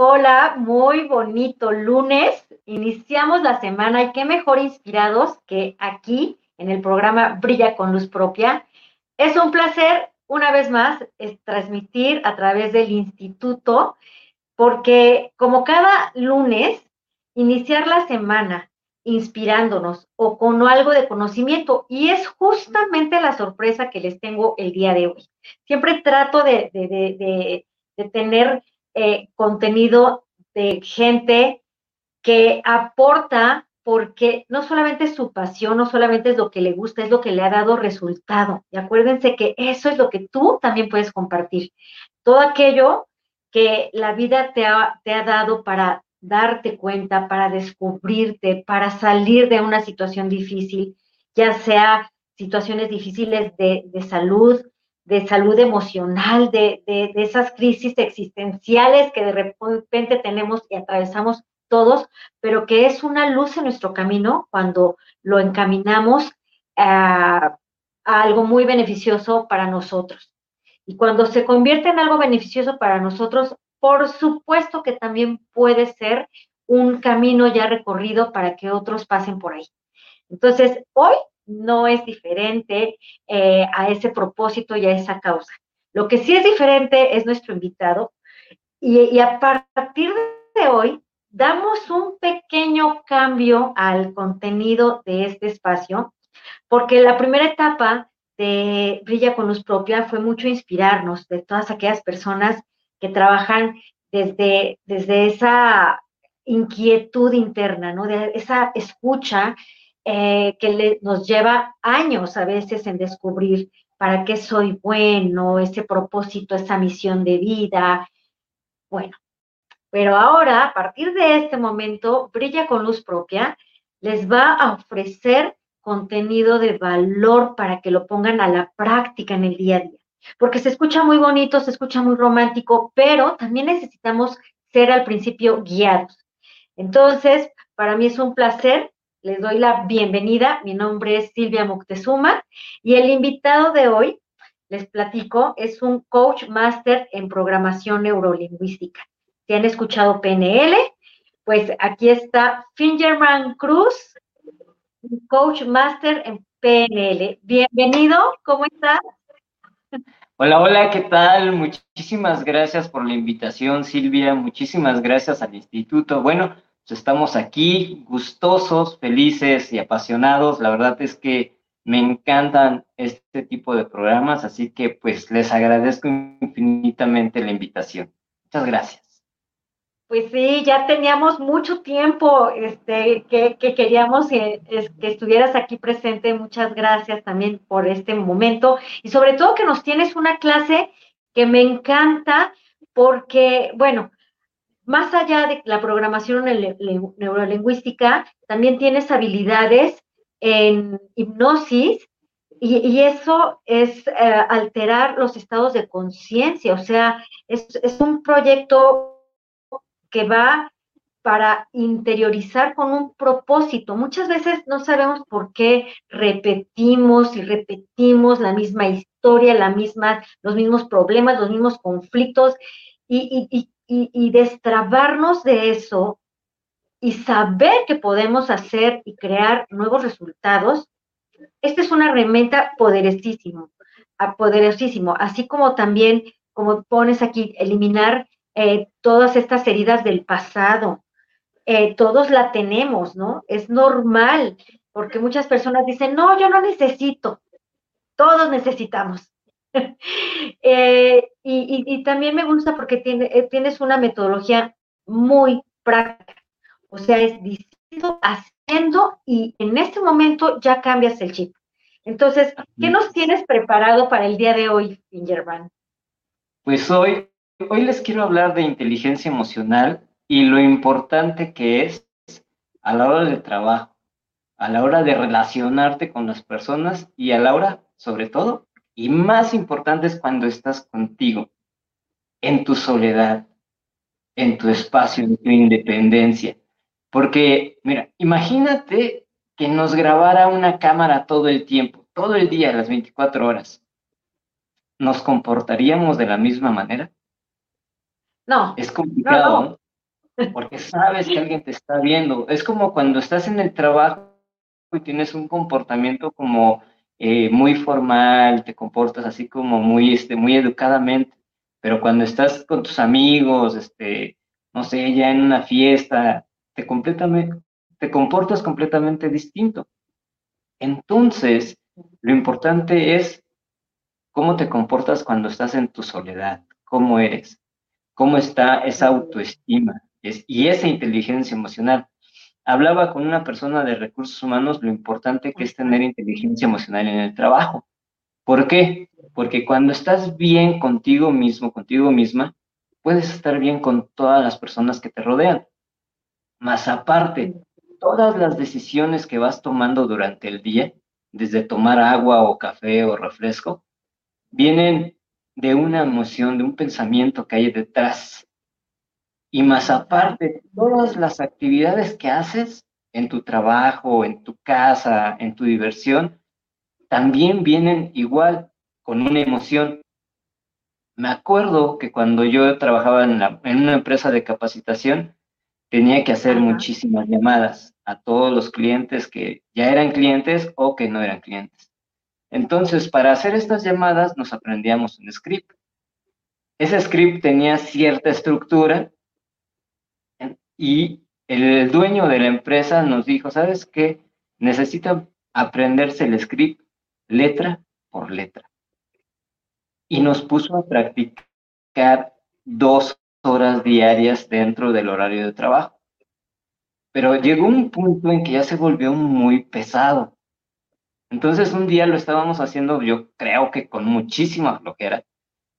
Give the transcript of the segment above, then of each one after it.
Hola, muy bonito lunes. Iniciamos la semana y qué mejor inspirados que aquí en el programa Brilla con Luz Propia. Es un placer, una vez más, transmitir a través del instituto, porque como cada lunes, iniciar la semana inspirándonos o con algo de conocimiento. Y es justamente la sorpresa que les tengo el día de hoy. Siempre trato de, tener eh, contenido de gente que aporta porque no solamente es su pasión, no solamente es lo que le gusta, es lo que le ha dado resultado. Y acuérdense que eso es lo que tú también puedes compartir. Todo aquello que la vida te ha, te ha dado para darte cuenta, para descubrirte, para salir de una situación difícil, ya sea situaciones difíciles de, de salud, de salud emocional, de, esas crisis existenciales que de repente tenemos y atravesamos todos, pero que es una luz en nuestro camino cuando lo encaminamos a, a algo muy beneficioso para nosotros. Y cuando se convierte en algo beneficioso para nosotros, por supuesto que también puede ser un camino ya recorrido para que otros pasen por ahí. Entonces, hoy no es diferente eh, a ese propósito y a esa causa. Lo que sí es diferente es nuestro invitado y, a partir de hoy damos un pequeño cambio al contenido de este espacio, porque la primera etapa de Brilla con Luz Propia fue mucho inspirarnos de todas aquellas personas que trabajan desde, desde esa inquietud interna, ¿no? De esa escucha eh, que nos lleva años a veces en descubrir para qué soy bueno, ese propósito, esa misión de vida. Bueno, pero ahora, a partir de este momento, Brilla con Luz Propia les va a ofrecer contenido de valor para que lo pongan a la práctica en el día a día. Porque se escucha muy bonito, se escucha muy romántico, pero también necesitamos ser al principio guiados. Entonces, para mí es un placer les doy la bienvenida. Mi nombre es Silvia Moctezuma y el invitado de hoy, les platico, es un coach master en programación neurolingüística. Si han escuchado PNL, pues aquí está Fingerman Cruz, coach master en PNL. Bienvenido, ¿cómo estás? Hola, hola, ¿qué tal? Muchísimas gracias por la invitación, Silvia. Muchísimas gracias al instituto. Bueno, estamos aquí gustosos, felices y apasionados. La verdad es que me encantan este tipo de programas, así que pues les agradezco infinitamente la invitación. Muchas gracias. Pues sí, ya teníamos mucho tiempo este, que, queríamos que, que estuvieras aquí presente. Muchas gracias también por este momento y sobre todo que nos tienes una clase que me encanta porque, bueno, más allá de la programación neurolingüística, también tienes habilidades en hipnosis y, eso es eh, alterar los estados de conciencia, o sea, es, un proyecto que va para interiorizar con un propósito. Muchas veces no sabemos por qué repetimos y repetimos la misma historia, la misma, los mismos problemas, los mismos conflictos, y, destrabarnos de eso y saber que podemos hacer y crear nuevos resultados, esta es una herramienta poderosísimo, poderosísimo, así como también, como pones aquí, eliminar eh, todas estas heridas del pasado. Eh, todos la tenemos, ¿no? Es normal, porque muchas personas dicen, no, yo no necesito, todos necesitamos. Eh, y, también me gusta porque tiene, eh, tienes una metodología muy práctica. O sea, es diciendo, haciendo y en este momento ya cambias el chip. Entonces, ¿qué nos tienes preparado para el día de hoy, Fingerman? Pues hoy, hoy les quiero hablar de inteligencia emocional y lo importante que es a la hora del trabajo, a la hora de relacionarte con las personas y a la hora, sobre todo, y más importante es cuando estás contigo, en tu soledad, en tu espacio, en tu independencia. Porque, mira, imagínate que nos grabara una cámara todo el tiempo, todo el día, las 24 horas. ¿Nos comportaríamos de la misma manera? No. Es complicado, porque sabes que alguien te está viendo. Es como cuando estás en el trabajo y tienes un comportamiento como eh, muy formal, te comportas así como muy, este, muy educadamente, pero cuando estás con tus amigos, este, no sé, ya en una fiesta, te, completamente, te comportas completamente distinto. Entonces, lo importante es cómo te comportas cuando estás en tu soledad, cómo eres, cómo está esa autoestima y esa inteligencia emocional. Hablaba con una persona de recursos humanos lo importante que es tener inteligencia emocional en el trabajo. ¿Por qué? Porque cuando estás bien contigo mismo, contigo misma, puedes estar bien con todas las personas que te rodean. Más aparte, todas las decisiones que vas tomando durante el día, desde tomar agua o café o refresco, vienen de una emoción, de un pensamiento que hay detrás. Y más aparte, todas las actividades que haces en tu trabajo, en tu casa, en tu diversión, también vienen igual con una emoción. Me acuerdo que cuando yo trabajaba en, una empresa de capacitación, tenía que hacer muchísimas llamadas a todos los clientes que ya eran clientes o que no eran clientes. Entonces, para hacer estas llamadas nos aprendíamos un script. Ese script tenía cierta estructura y el dueño de la empresa nos dijo, ¿sabes qué? Necesitan aprenderse el script letra por letra. Y nos puso a practicar dos horas diarias dentro del horario de trabajo. Pero llegó un punto en que ya se volvió muy pesado. Entonces un día lo estábamos haciendo, yo creo que con muchísima flojera.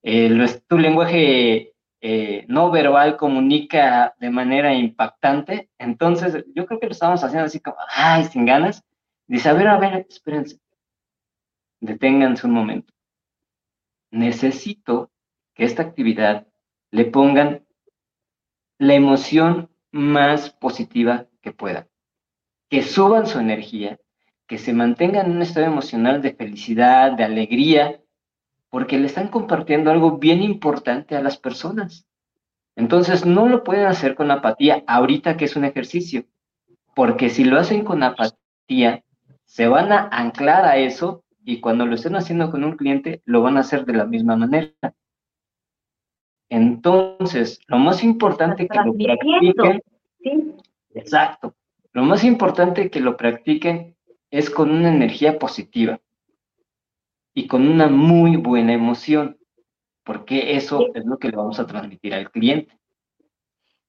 Eh, tu lenguaje eh, no verbal comunica de manera impactante. Entonces, yo creo que lo estábamos haciendo así como, ay, sin ganas. Dice, a ver, a ver, espérense. Deténganse un momento. Necesito que esta actividad le pongan la emoción más positiva que puedan. Que suban su energía, que se mantengan en un estado emocional de felicidad, de alegría, porque le están compartiendo algo bien importante a las personas. Entonces, no lo pueden hacer con apatía ahorita que es un ejercicio, porque si lo hacen con apatía, se van a anclar a eso y cuando lo estén haciendo con un cliente, lo van a hacer de la misma manera. Entonces, lo más importante que lo practiquen, exacto, lo más importante que lo practiquen es con una energía positiva y con una muy buena emoción, porque eso es lo que le vamos a transmitir al cliente.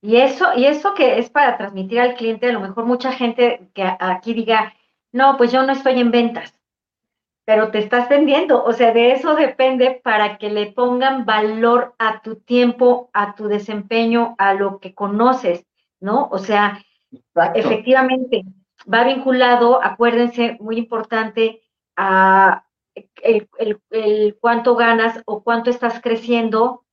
Y eso, y eso que es para transmitir al cliente, a lo mejor mucha gente que aquí diga, no, pues yo no estoy en ventas, pero te estás vendiendo, o sea, de eso depende para que le pongan valor a tu tiempo, a tu desempeño, a lo que conoces, ¿no? O sea, efectivamente, va vinculado, acuérdense, muy importante, a, el, cuánto ganas o cuánto estás creciendo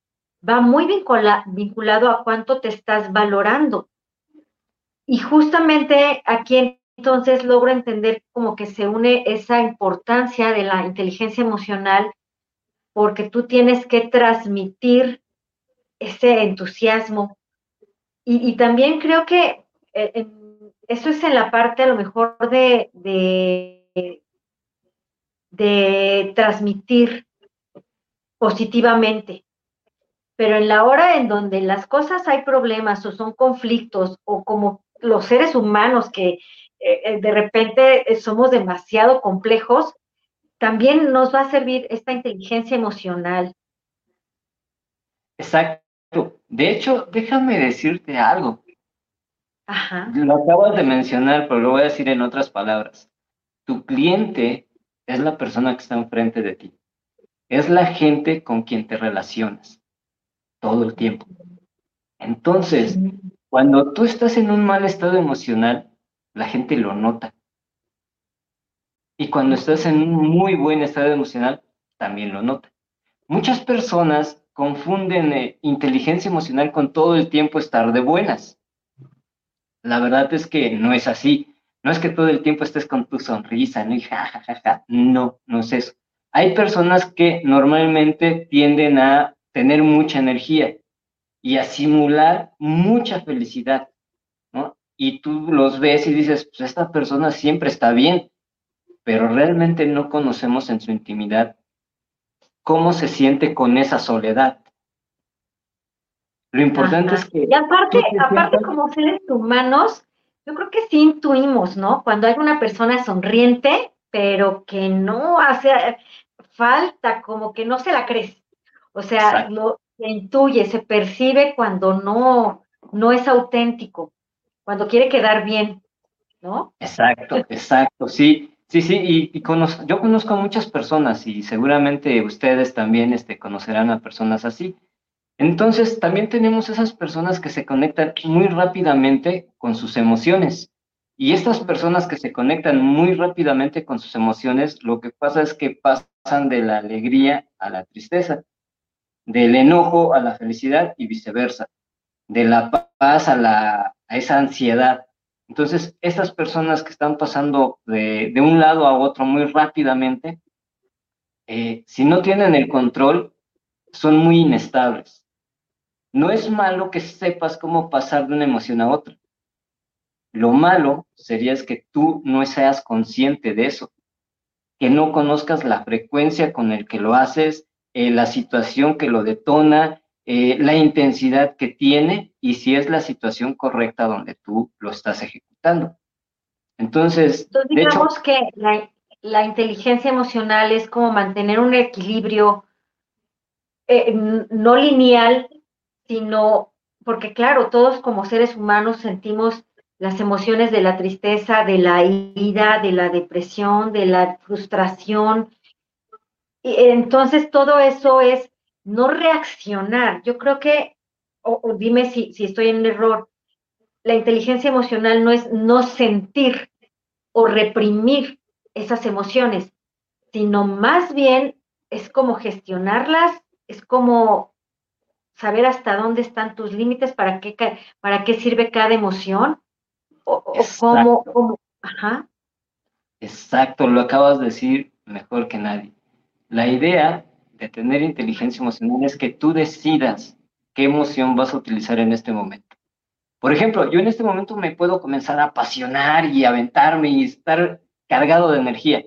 va muy vinculado a cuánto te estás valorando. Y justamente aquí entonces logro entender como que se une esa importancia de la inteligencia emocional porque tú tienes que transmitir ese entusiasmo. Y, también creo que eh, eso es en la parte a lo mejor de transmitir positivamente. Pero en la hora en donde las cosas hay problemas o son conflictos o como los seres humanos que eh, eh, de repente somos demasiado complejos, también nos va a servir esta inteligencia emocional. Exacto. De hecho, déjame decirte algo. Ajá. Lo acabas de mencionar, pero lo voy a decir en otras palabras. Tu cliente es la persona que está enfrente de ti. Es la gente con quien te relacionas todo el tiempo. Entonces, cuando tú estás en un mal estado emocional, la gente lo nota. Y cuando estás en un muy buen estado emocional, también lo nota. Muchas personas confunden eh, inteligencia emocional con todo el tiempo estar de buenas. La verdad es que no es así. No es que todo el tiempo estés con tu sonrisa, ¿no? Y ja, No, no es eso. Hay personas que normalmente tienden a tener mucha energía y a simular mucha felicidad, ¿no? Y tú los ves y dices, pues esta persona siempre está bien, pero realmente no conocemos en su intimidad cómo se siente con esa soledad. Lo importante es que... Y aparte, aparte como seres humanos, yo creo que sí intuimos, ¿no? Cuando hay una persona sonriente, pero que no hace falta, como que no se la crees. O sea, lo intuye, se percibe cuando no, no es auténtico, cuando quiere quedar bien, ¿no? Exacto, exacto, sí. Sí, sí, y, yo conozco a muchas personas y seguramente ustedes también este, conocerán a personas así. Entonces, también tenemos esas personas que se conectan muy rápidamente con sus emociones. Y estas personas que se conectan muy rápidamente con sus emociones, lo que pasa es que pasan de la alegría a la tristeza, del enojo a la felicidad y viceversa, de la paz a, la, a esa ansiedad. Entonces, estas personas que están pasando de, un lado a otro muy rápidamente, eh, si no tienen el control, son muy inestables. No es malo que sepas cómo pasar de una emoción a otra. Lo malo sería es que tú no seas consciente de eso, que no conozcas la frecuencia con el que lo haces, eh, la situación que lo detona, eh, la intensidad que tiene y si es la situación correcta donde tú lo estás ejecutando. Entonces, digamos que la, inteligencia emocional es como mantener un equilibrio eh, no lineal, sino porque claro, todos como seres humanos sentimos las emociones de la tristeza, de la ira, de la depresión, de la frustración. Y entonces todo eso es no reaccionar. Yo creo que, o, dime si, si estoy en error, la inteligencia emocional no es no sentir o reprimir esas emociones, sino más bien es como gestionarlas, es como saber hasta dónde están tus límites, para qué, para qué sirve cada emoción, o, o cómo, cómo, ajá. Exacto, lo acabas de decir mejor que nadie. La idea de tener inteligencia emocional es que tú decidas qué emoción vas a utilizar en este momento. Por ejemplo, yo en este momento me puedo comenzar a apasionar y aventarme y estar cargado de energía,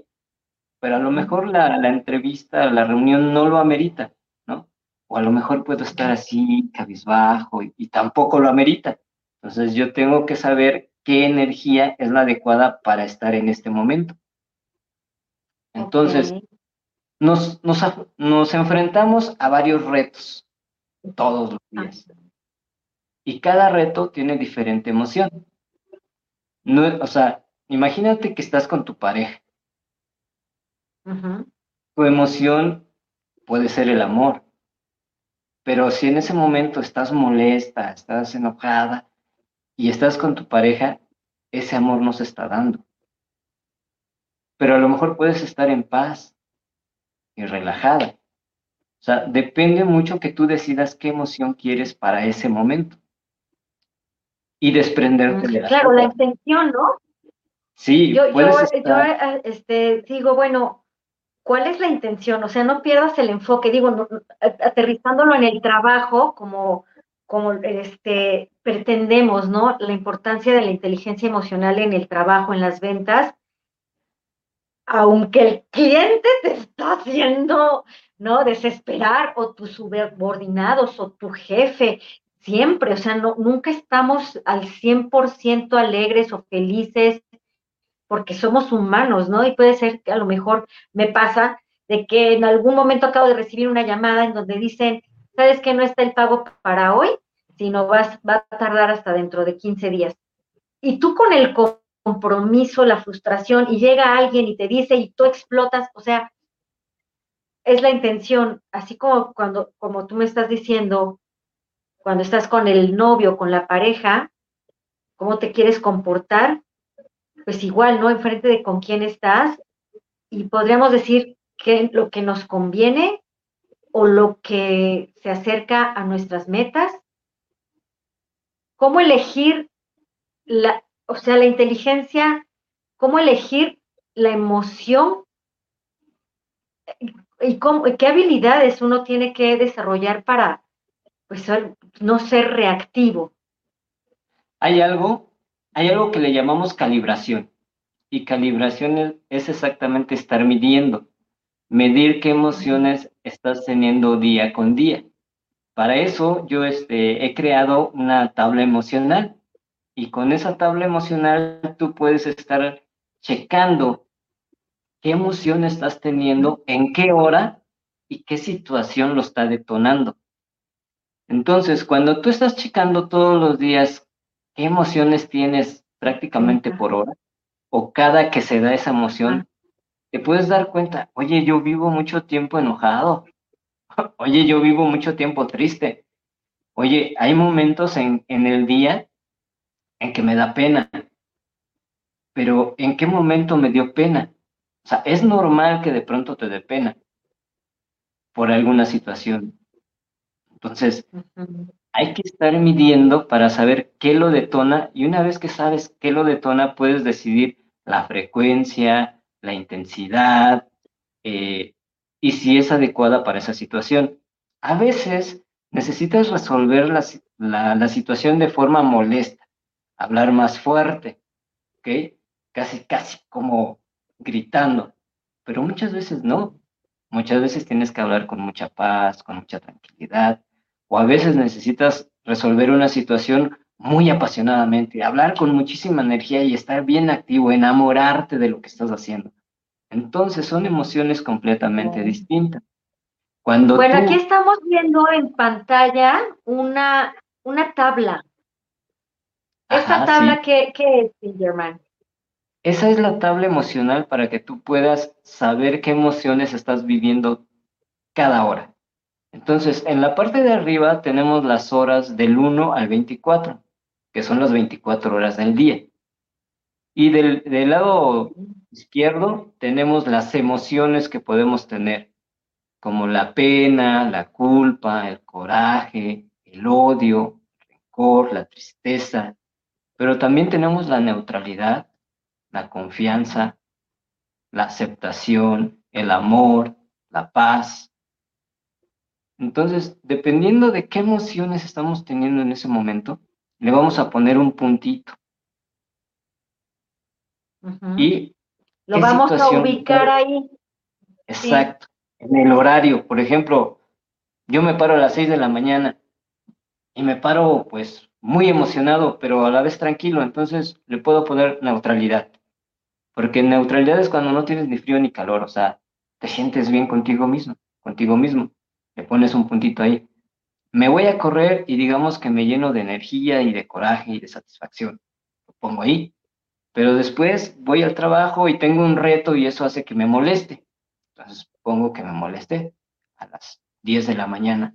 pero a lo mejor la, entrevista, la reunión no lo amerita. O a lo mejor puedo estar así, cabizbajo, y, tampoco lo amerita. Entonces yo tengo que saber qué energía es la adecuada para estar en este momento. Entonces, nos, nos, enfrentamos a varios retos todos los ah. días. Y cada reto tiene diferente emoción. No, o sea, imagínate que estás con tu pareja. Tu emoción puede ser el amor. Pero si en ese momento estás molesta, estás enojada y estás con tu pareja, ese amor no se está dando. Pero a lo mejor puedes estar en paz, y relajada. O sea, depende mucho que tú decidas qué emoción quieres para ese momento. Y desprenderte de la Claro, la intención, ¿no? Sí, yo, yo, yo eh, este, digo, bueno, ¿cuál es la intención? O sea, no pierdas el enfoque, digo, aterrizándolo en el trabajo, como, como este, pretendemos, ¿no? La importancia de la inteligencia emocional en el trabajo, en las ventas, aunque el cliente te está haciendo, ¿no? Desesperar o tus subordinados o tu jefe, siempre, o sea, no, nunca estamos al 100% alegres o felices porque somos humanos, ¿no? Y puede ser que a lo mejor me pasa de que en algún momento acabo de recibir una llamada en donde dicen, ¿sabes que no está el pago para hoy? Sino vas, va a tardar hasta dentro de 15 días. Y tú con el compromiso, la frustración, y llega alguien y te dice y tú explotas, o sea, es la intención, así como cuando, como tú me estás diciendo, cuando estás con el novio, con la pareja, cómo te quieres comportar, pues igual, ¿no? Enfrente de con quién estás, y podríamos decir que lo que nos conviene o lo que se acerca a nuestras metas, cómo elegir la, o sea, la inteligencia, cómo elegir la emoción y cómo, qué habilidades uno tiene que desarrollar para, pues no ser reactivo. Hay algo, hay algo que le llamamos calibración. Y calibración es exactamente estar midiendo, medir qué emociones estás teniendo día con día. Para eso yo este, he creado una tabla emocional y con esa tabla emocional tú puedes estar checando qué emoción estás teniendo, en qué hora y qué situación lo está detonando. Entonces, cuando tú estás checando todos los días qué emociones tienes prácticamente por hora, o cada que se da esa emoción, te puedes dar cuenta, oye, yo vivo mucho tiempo enojado, oye, yo vivo mucho tiempo triste, oye, hay momentos en, en el día en que me da pena, pero ¿en qué momento me dio pena? O sea, es normal que de pronto te dé pena por alguna situación. Entonces, hay que estar midiendo para saber qué lo detona y una vez que sabes qué lo detona, puedes decidir la frecuencia, la intensidad eh, y si es adecuada para esa situación. A veces necesitas resolver la, la, situación de forma molesta, hablar más fuerte, ¿ok? Casi, casi como gritando, pero muchas veces no. Muchas veces tienes que hablar con mucha paz, con mucha tranquilidad, o a veces necesitas resolver una situación muy apasionadamente, hablar con muchísima energía y estar bien activo, enamorarte de lo que estás haciendo. Entonces son emociones completamente distintas. Cuando bueno, aquí estamos viendo en pantalla una, una tabla. ¿Esa tabla qué, qué es, German? Esa es la tabla emocional para que tú puedas saber qué emociones estás viviendo cada hora. Entonces, en la parte de arriba tenemos las horas del 1 al 24, que son las 24 horas del día. Y del, lado izquierdo tenemos las emociones que podemos tener, como la pena, la culpa, el coraje, el odio, el rencor, la tristeza. Pero también tenemos la neutralidad, la confianza, la aceptación, el amor, la paz, entonces, dependiendo de qué emociones estamos teniendo en ese momento, le vamos a poner un puntito. Y lo vamos a ubicar ahí. Exacto. En el horario, por ejemplo, yo me paro a las 6 de la mañana y me paro pues muy emocionado, pero a la vez tranquilo, entonces le puedo poner neutralidad. Porque neutralidad es cuando no tienes ni frío ni calor, o sea, te sientes bien contigo mismo, contigo mismo le pones un puntito ahí. Me voy a correr y digamos que me lleno de energía y de coraje y de satisfacción. Lo pongo ahí. Pero después voy al trabajo y tengo un reto y eso hace que me moleste. Entonces pongo que me moleste a las 10 de la mañana.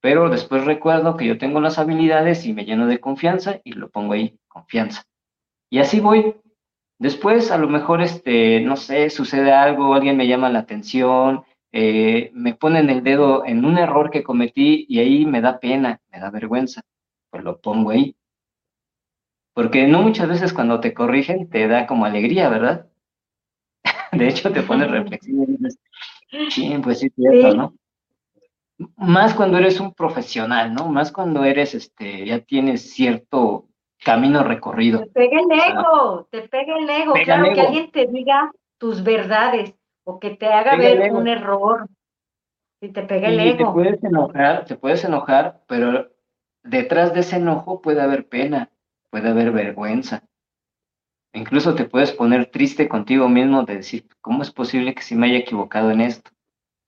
Pero después recuerdo que yo tengo las habilidades y me lleno de confianza y lo pongo ahí, confianza. Y así voy. Después a lo mejor, este, no sé, sucede algo, alguien me llama la atención, eh, me ponen el dedo en un error que cometí y ahí me da pena, me da vergüenza, pues lo pongo ahí. Porque no muchas veces cuando te corrigen te da como alegría, ¿verdad? De hecho, te pones reflexivo y dices, sí, pues sí, cierto, ¿no? Más cuando eres un profesional, ¿no? Más cuando eres, este, ya tienes cierto camino recorrido. Te pega el ego, te pega el ego. claro, que alguien te diga tus verdades o que te haga ver un error. Si te pega el ego. Te puedes enojar, te puedes enojar, pero detrás de ese enojo puede haber pena, puede haber vergüenza. Incluso te puedes poner triste contigo mismo de decir, ¿cómo es posible que se me haya equivocado en esto?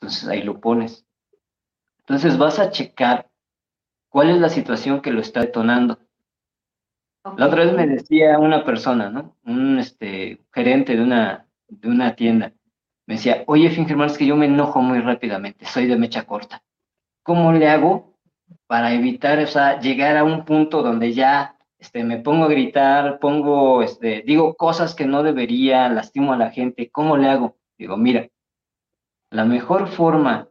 Entonces ahí lo pones. Entonces vas a checar cuál es la situación que lo está detonando. La otra vez me decía una persona, ¿no? Un este, gerente de una, de una tienda me decía, oye, Fingerman, es que yo me enojo muy rápidamente, soy de mecha corta. ¿Cómo le hago para evitar, o llegar a un punto donde ya este, me pongo a gritar, pongo, este, digo cosas que no debería, lastimo a la gente? ¿Cómo le hago? Digo, mira, la mejor forma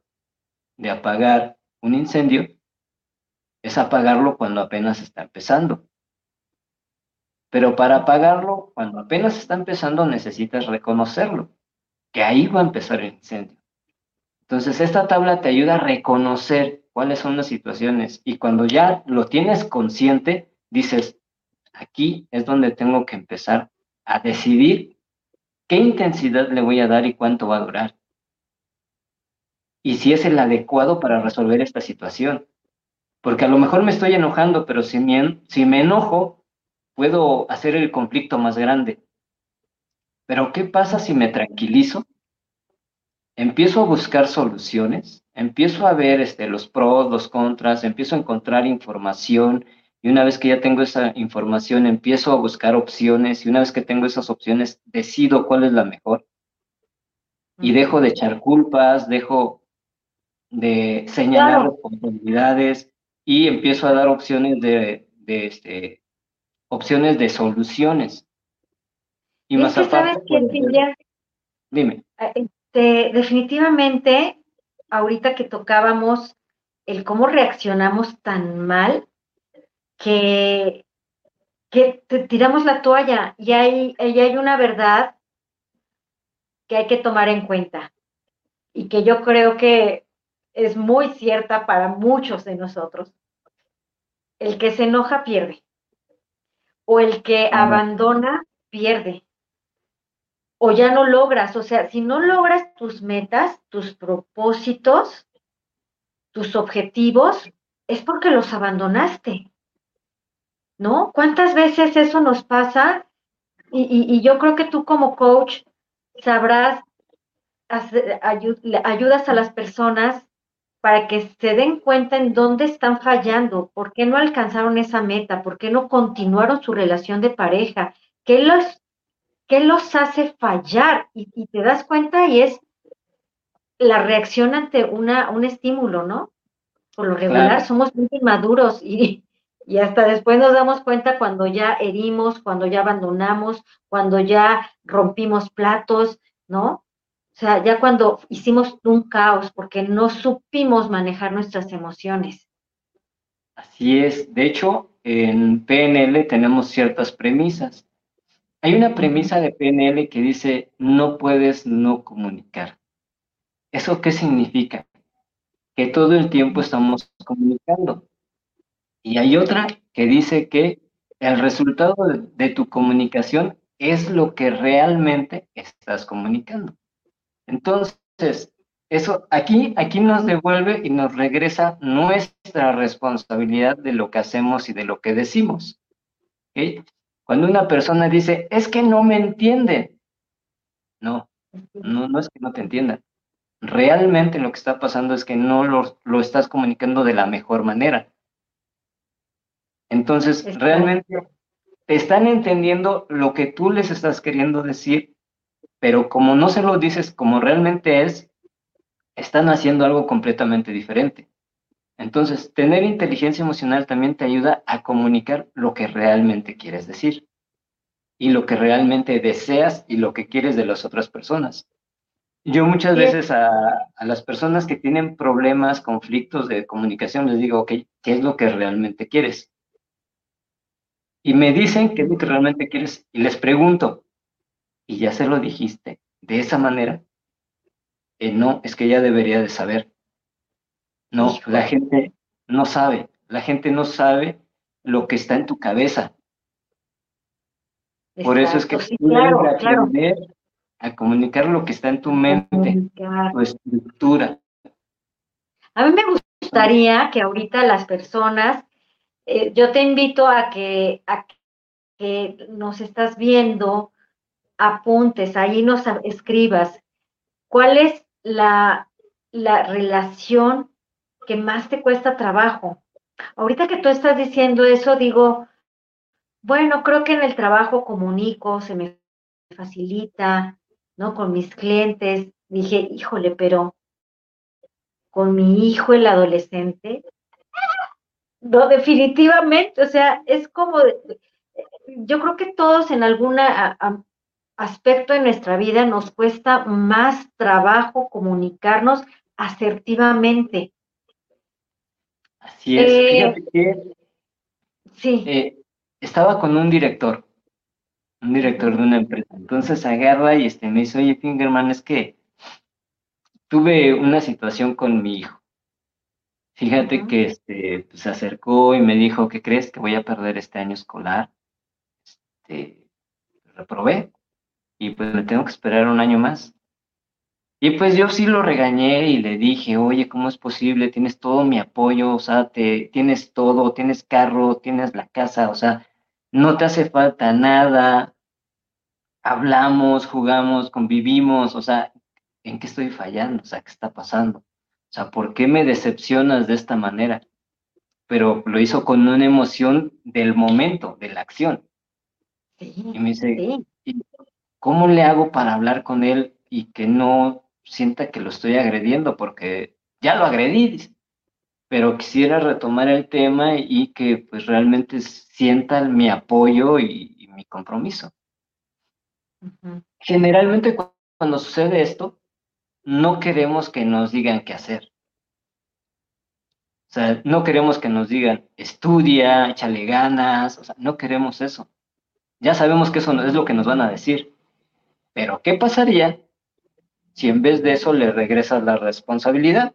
de apagar un incendio es apagarlo cuando apenas está empezando. Pero para apagarlo, cuando apenas está empezando, necesitas reconocerlo que ahí va a empezar el incendio. Entonces, esta tabla te ayuda a reconocer cuáles son las situaciones. Y cuando ya lo tienes consciente, dices, aquí es donde tengo que empezar a decidir qué intensidad le voy a dar y cuánto va a durar. Y si es el adecuado para resolver esta situación. Porque a lo mejor me estoy enojando, pero si me, si me enojo, puedo hacer el conflicto más grande. Pero ¿qué pasa si me tranquilizo? Empiezo a buscar soluciones, empiezo a ver este, los pros, los contras, empiezo a encontrar información y una vez que ya tengo esa información empiezo a buscar opciones y una vez que tengo esas opciones decido cuál es la mejor y dejo de echar culpas, dejo de señalar responsabilidades, y empiezo a dar opciones de, de este, opciones de soluciones. Y, más aparte, sabes dime. Ah, este, definitivamente, ahorita que tocábamos el cómo reaccionamos tan mal, que, que tiramos la toalla y hay, y hay una verdad que hay que tomar en cuenta y que yo creo que es muy cierta para muchos de nosotros. El que se enoja pierde. O el que abandona pierde. O ya no logras. O sea, si no logras tus metas, tus propósitos, tus objetivos, es porque los abandonaste. ¿No? ¿Cuántas veces eso nos pasa? Y, yo creo que tú como coach sabrás, ayudas a las personas para que se den cuenta en dónde están fallando, por qué no alcanzaron esa meta, por qué no continuaron su relación de pareja, qué los, qué los hace fallar. Y, te das cuenta y es la reacción ante una, un estímulo, ¿no? Por lo regular somos muy inmaduros y, y hasta después nos damos cuenta cuando ya herimos, cuando ya abandonamos, cuando ya rompimos platos, ¿no? O sea, ya cuando hicimos un caos porque no supimos manejar nuestras emociones. Así es. De hecho, en PNL tenemos ciertas premisas. Hay una premisa de PNL que dice, no puedes no comunicar. ¿Eso qué significa? Que todo el tiempo estamos comunicando. Y hay otra que dice que el resultado de, tu comunicación es lo que realmente estás comunicando. Entonces, eso aquí, aquí nos devuelve y nos regresa nuestra responsabilidad de lo que hacemos y de lo que decimos. Cuando una persona dice, es que no me entiende, no, no, no es que no te entienda. Realmente lo que está pasando es que no lo, lo estás comunicando de la mejor manera. Entonces, realmente te están entendiendo lo que tú les estás queriendo decir pero como no se lo dices como realmente es, están haciendo algo completamente diferente. Entonces, tener inteligencia emocional también te ayuda a comunicar lo que realmente quieres decir y lo que realmente deseas y lo que quieres de las otras personas. Yo muchas veces a, a, las personas que tienen problemas, conflictos de comunicación, les digo, ok, ¿qué es lo que realmente quieres? Y me dicen qué es lo que realmente quieres y les pregunto, y ya se lo dijiste de esa manera, eh, no, es que ella debería de saber. No, la gente no sabe, la gente no sabe lo que está en tu cabeza. Por eso es que sí, claro, aprender a comunicar lo que está en tu mente, tu estructura. A mí me gustaría que ahorita las personas, eh, yo te invito a que, a que nos estás viendo, apuntes, ahí nos escribas cuál es la, la relación que más te cuesta trabajo. Ahorita que tú estás diciendo eso, digo, bueno, creo que en el trabajo comunico, se me facilita, ¿no? Con mis clientes. Dije, híjole, pero con mi hijo, el adolescente, no, definitivamente, o sea, es como, yo creo que todos en alguna, aspecto de nuestra vida nos cuesta más trabajo comunicarnos asertivamente. Así es. Eh, Fíjate que sí. Eh, estaba con un director, un director de una empresa. Entonces agarra y este, me dice, oye, Fingerman, es que tuve una situación con mi hijo. Fíjate que este, pues, se acercó y me dijo, ¿qué crees? Que voy a perder este año escolar. Este, reprobé y pues me tengo que esperar un año más. Y pues yo sí lo regañé y le dije, oye, ¿cómo es posible? Tienes todo mi apoyo, o sea, te, tienes todo, tienes carro, tienes la casa, o sea, no te hace falta nada. Hablamos, jugamos, convivimos, o sea, ¿en qué estoy fallando? O sea, ¿qué está pasando? O sea, ¿por qué me decepcionas de esta manera? Pero lo hizo con una emoción del momento, de la acción. y me dice, ¿cómo le hago para hablar con él y que no sienta que lo estoy agrediendo? Porque ya lo agredí, pero quisiera retomar el tema y que pues realmente sienta mi apoyo y, mi compromiso. Generalmente cuando sucede esto, no queremos que nos digan qué hacer. O sea, no queremos que nos digan, estudia, échale ganas, o sea, no queremos eso. Ya sabemos que eso es lo que nos van a decir. Pero, ¿qué pasaría si en vez de eso le regresas la responsabilidad?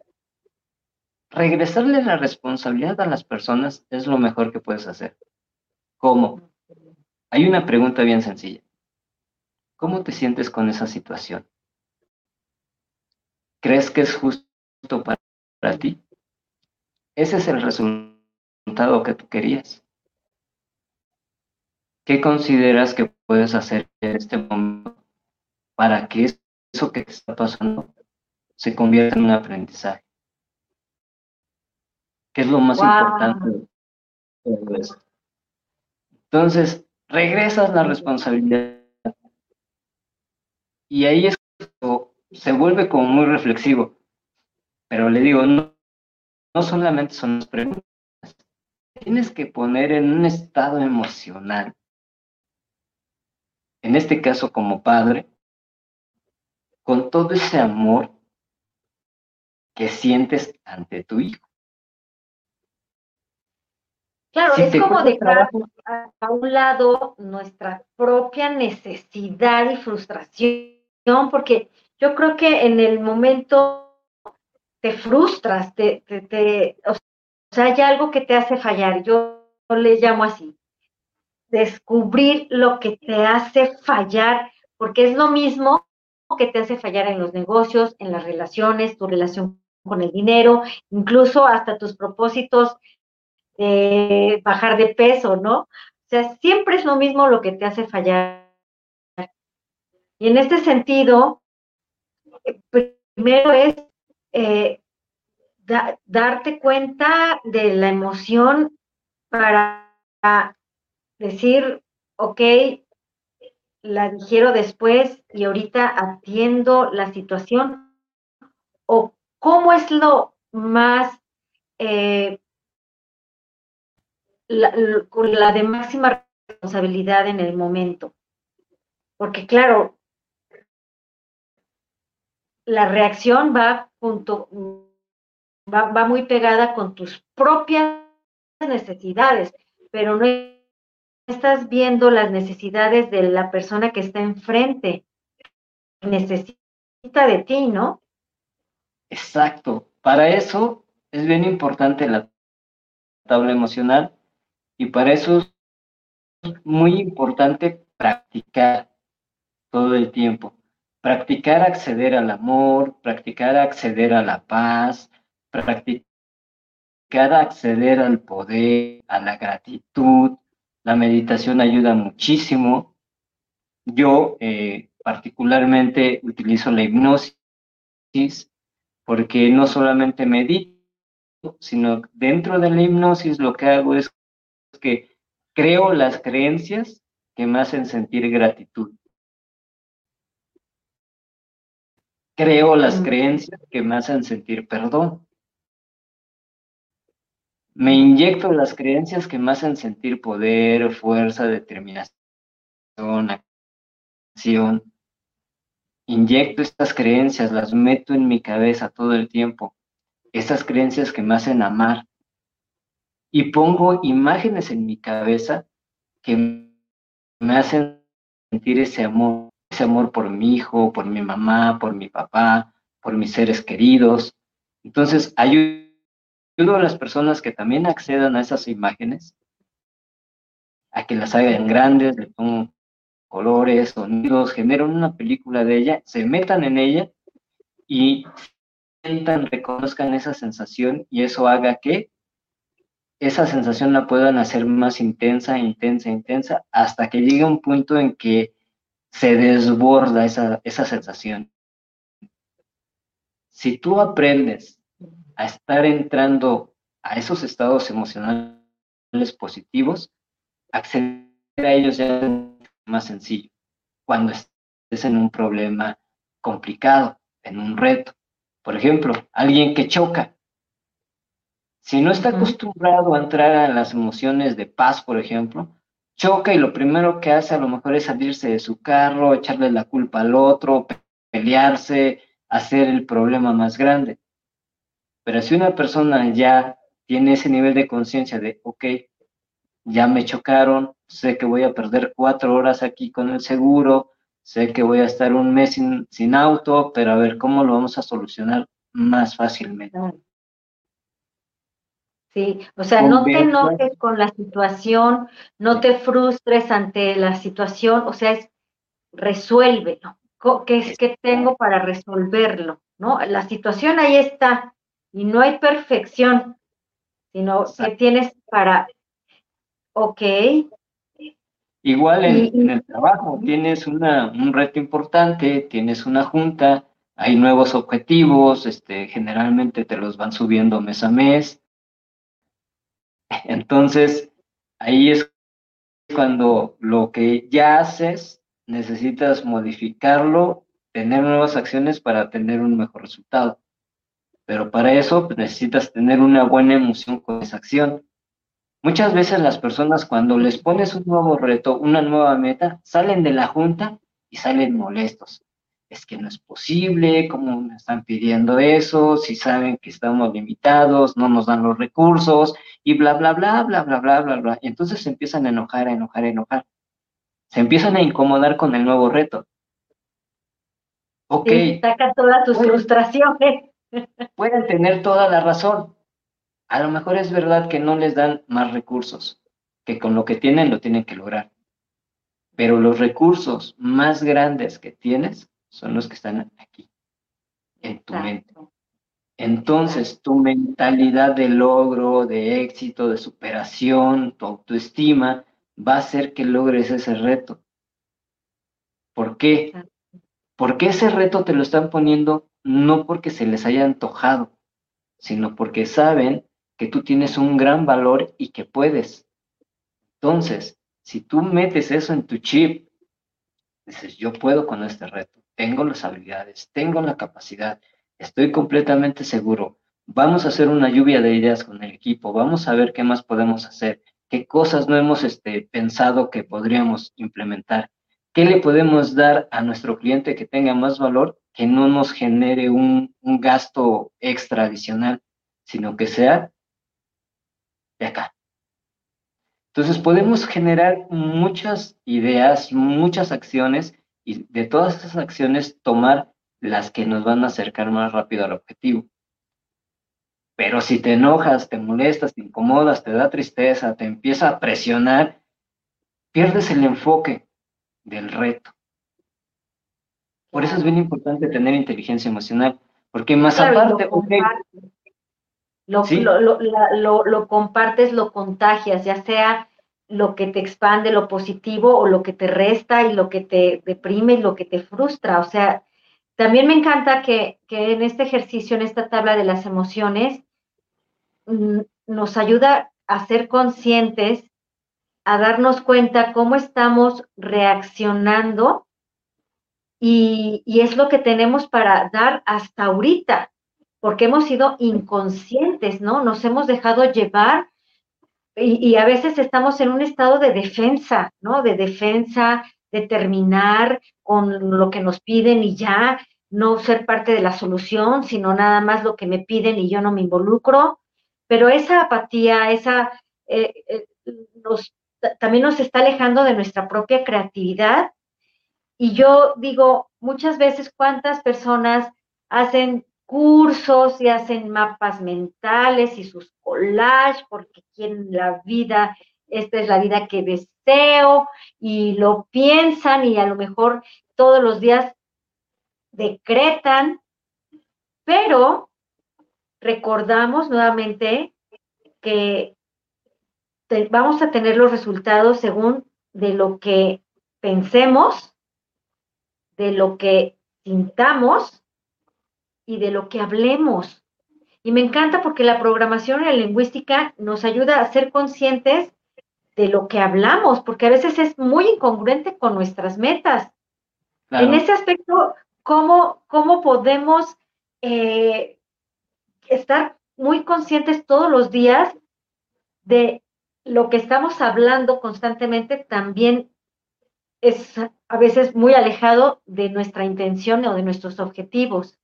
Regresarle la responsabilidad a las personas es lo mejor que puedes hacer. ¿Cómo? Hay una pregunta bien sencilla. ¿Cómo te sientes con esa situación? ¿Crees que es justo para, para ti? Ese es el resultado que tú querías. ¿Qué consideras que puedes hacer en este momento para que eso que está pasando se convierta en un aprendizaje? ¿Qué es lo más importante de todo esto? Entonces, regresas la responsabilidad. Y ahí es cuando se vuelve como muy reflexivo. Pero le digo, no, no solamente son las preguntas, tienes que poner en un estado emocional en este caso como padre, con todo ese amor que sientes ante tu hijo. Claro, es como dejar a un lado nuestra propia necesidad y frustración, porque yo creo que en el momento te frustras, te, te, o sea, hay algo que te hace fallar, yo le llamo así, descubrir lo que te hace fallar, porque es lo mismo que te hace fallar en los negocios, en las relaciones, tu relación con el dinero, incluso hasta tus propósitos de bajar de peso, ¿no? O sea, siempre es lo mismo lo que te hace fallar. Y en este sentido, primero es eh, darte cuenta de la emoción para decir, ok, la digiero después y ahorita atiendo la situación, o cómo es lo más, eh, la, la de máxima responsabilidad en el momento. Porque claro, la reacción va junto, va, va muy pegada con tus propias necesidades, pero no estás viendo las necesidades de la persona que está enfrente. Necesita de ti, ¿no? Exacto. Para eso es bien importante la tabla emocional y para eso es muy importante practicar todo el tiempo. Practicar acceder al amor, practicar acceder a la paz, practicar acceder al poder, a la gratitud, la meditación ayuda muchísimo. Yo eh, particularmente utilizo la hipnosis porque no solamente medito, sino dentro de la hipnosis lo que hago es que creo las creencias que me hacen sentir gratitud. Creo las creencias que me hacen sentir perdón me inyecto las creencias que me hacen sentir poder, fuerza, determinación, acción. Inyecto estas creencias, las meto en mi cabeza todo el tiempo. Estas creencias que me hacen amar. Y pongo imágenes en mi cabeza que me hacen sentir ese amor, ese amor por mi hijo, por mi mamá, por mi papá, por mis seres queridos. Entonces, hay ayudo a las personas que también accedan a esas imágenes, a que las hagan grandes, le colores, sonidos, generan una película de ella, se metan en ella y sientan, reconozcan esa sensación y eso haga que esa sensación la puedan hacer más intensa, intensa, intensa, hasta que llegue un punto en que se desborda esa, esa sensación. Si tú aprendes a estar entrando a esos estados emocionales positivos, acceder a ellos ya es más sencillo. Cuando estés en un problema complicado, en un reto. Por ejemplo, alguien que choca. Si no está acostumbrado a entrar a las emociones de paz, por ejemplo, choca y lo primero que hace a lo mejor es salirse de su carro, echarle la culpa al otro, pelearse, hacer el problema más grande. Pero si una persona ya tiene ese nivel de conciencia de, ok, ya me chocaron, sé que voy a perder cuatro horas aquí con el seguro, sé que voy a estar un mes sin, auto, pero a ver cómo lo vamos a solucionar más fácilmente. Sí, o sea, no te enojes con la situación, no te frustres ante la situación, o sea, es resuélvelo. ¿Qué es que tengo para resolverlo? ¿No? La situación ahí está y no hay perfección, sino que tienes para, ok. Igual en, el trabajo tienes una, un reto importante, tienes una junta, hay nuevos objetivos, este, generalmente te los van subiendo mes a mes. Entonces, ahí es cuando lo que ya haces necesitas modificarlo, tener nuevas acciones para tener un mejor resultado. Pero para eso pues, necesitas tener una buena emoción con esa acción. Muchas veces las personas cuando les pones un nuevo reto, una nueva meta, salen de la junta y salen molestos. Es que no es posible, ¿cómo me están pidiendo eso? Si saben que estamos limitados, no nos dan los recursos y bla, bla, bla, bla, bla, bla, bla, bla. Y entonces se empiezan a enojar, a enojar, a enojar se empiezan a incomodar con el nuevo reto. Ok. saca todas tus frustraciones. Pueden tener toda la razón. A lo mejor es verdad que no les dan más recursos, que con lo que tienen lo tienen que lograr. Pero los recursos más grandes que tienes son los que están aquí, en tu mente. Entonces, tu mentalidad de logro, de éxito, de superación, tu autoestima, va a hacer que logres ese reto. ¿Por qué? Porque ese reto te lo están poniendo no porque se les haya antojado, sino porque saben que tú tienes un gran valor y que puedes. Entonces, si tú metes eso en tu chip, dices, yo puedo con este reto, tengo las habilidades, tengo la capacidad, estoy completamente seguro, vamos a hacer una lluvia de ideas con el equipo, vamos a ver qué más podemos hacer qué cosas no hemos este, pensado que podríamos implementar, qué le podemos dar a nuestro cliente que tenga más valor, que no nos genere un, gasto extra adicional, sino que sea de acá. Entonces podemos generar muchas ideas, muchas acciones y de todas esas acciones tomar las que nos van a acercar más rápido al objetivo. Pero si te enojas, te molestas, te incomodas, te da tristeza, te empieza a presionar, pierdes el enfoque del reto. Por eso es bien importante tener inteligencia emocional, porque más aparte, lo, lo, lo, compartes, lo contagias, ya sea lo que te expande, lo positivo, o lo que te resta y lo que te deprime y lo que te frustra. O sea, también me encanta que, que en este ejercicio, en esta tabla de las emociones, Mm, nos ayuda a ser conscientes, a darnos cuenta cómo estamos reaccionando y, es lo que tenemos para dar hasta ahorita, porque hemos sido inconscientes, ¿no? Nos hemos dejado llevar y, a veces estamos en un estado de defensa, ¿no? De defensa, de terminar con lo que nos piden y ya no ser parte de la solución, sino nada más lo que me piden y yo no me involucro pero esa apatía, esa, eh, eh, también nos está alejando de nuestra propia creatividad. Y yo digo, muchas veces cuántas personas hacen cursos y hacen mapas mentales y sus collages porque quieren la vida, esta es la vida que deseo y lo piensan y a lo mejor todos los días decretan, pero recordamos nuevamente que vamos a tener los resultados según de lo que pensemos, de lo que sintamos y de lo que hablemos. Y me encanta porque la programación en la lingüística nos ayuda a ser conscientes de lo que hablamos, porque a veces es muy incongruente con nuestras metas. En ese aspecto, ¿cómo, cómo podemos eh, estar muy conscientes todos los días de lo que estamos hablando constantemente también es a veces muy alejado de nuestra intención o de nuestros objetivos.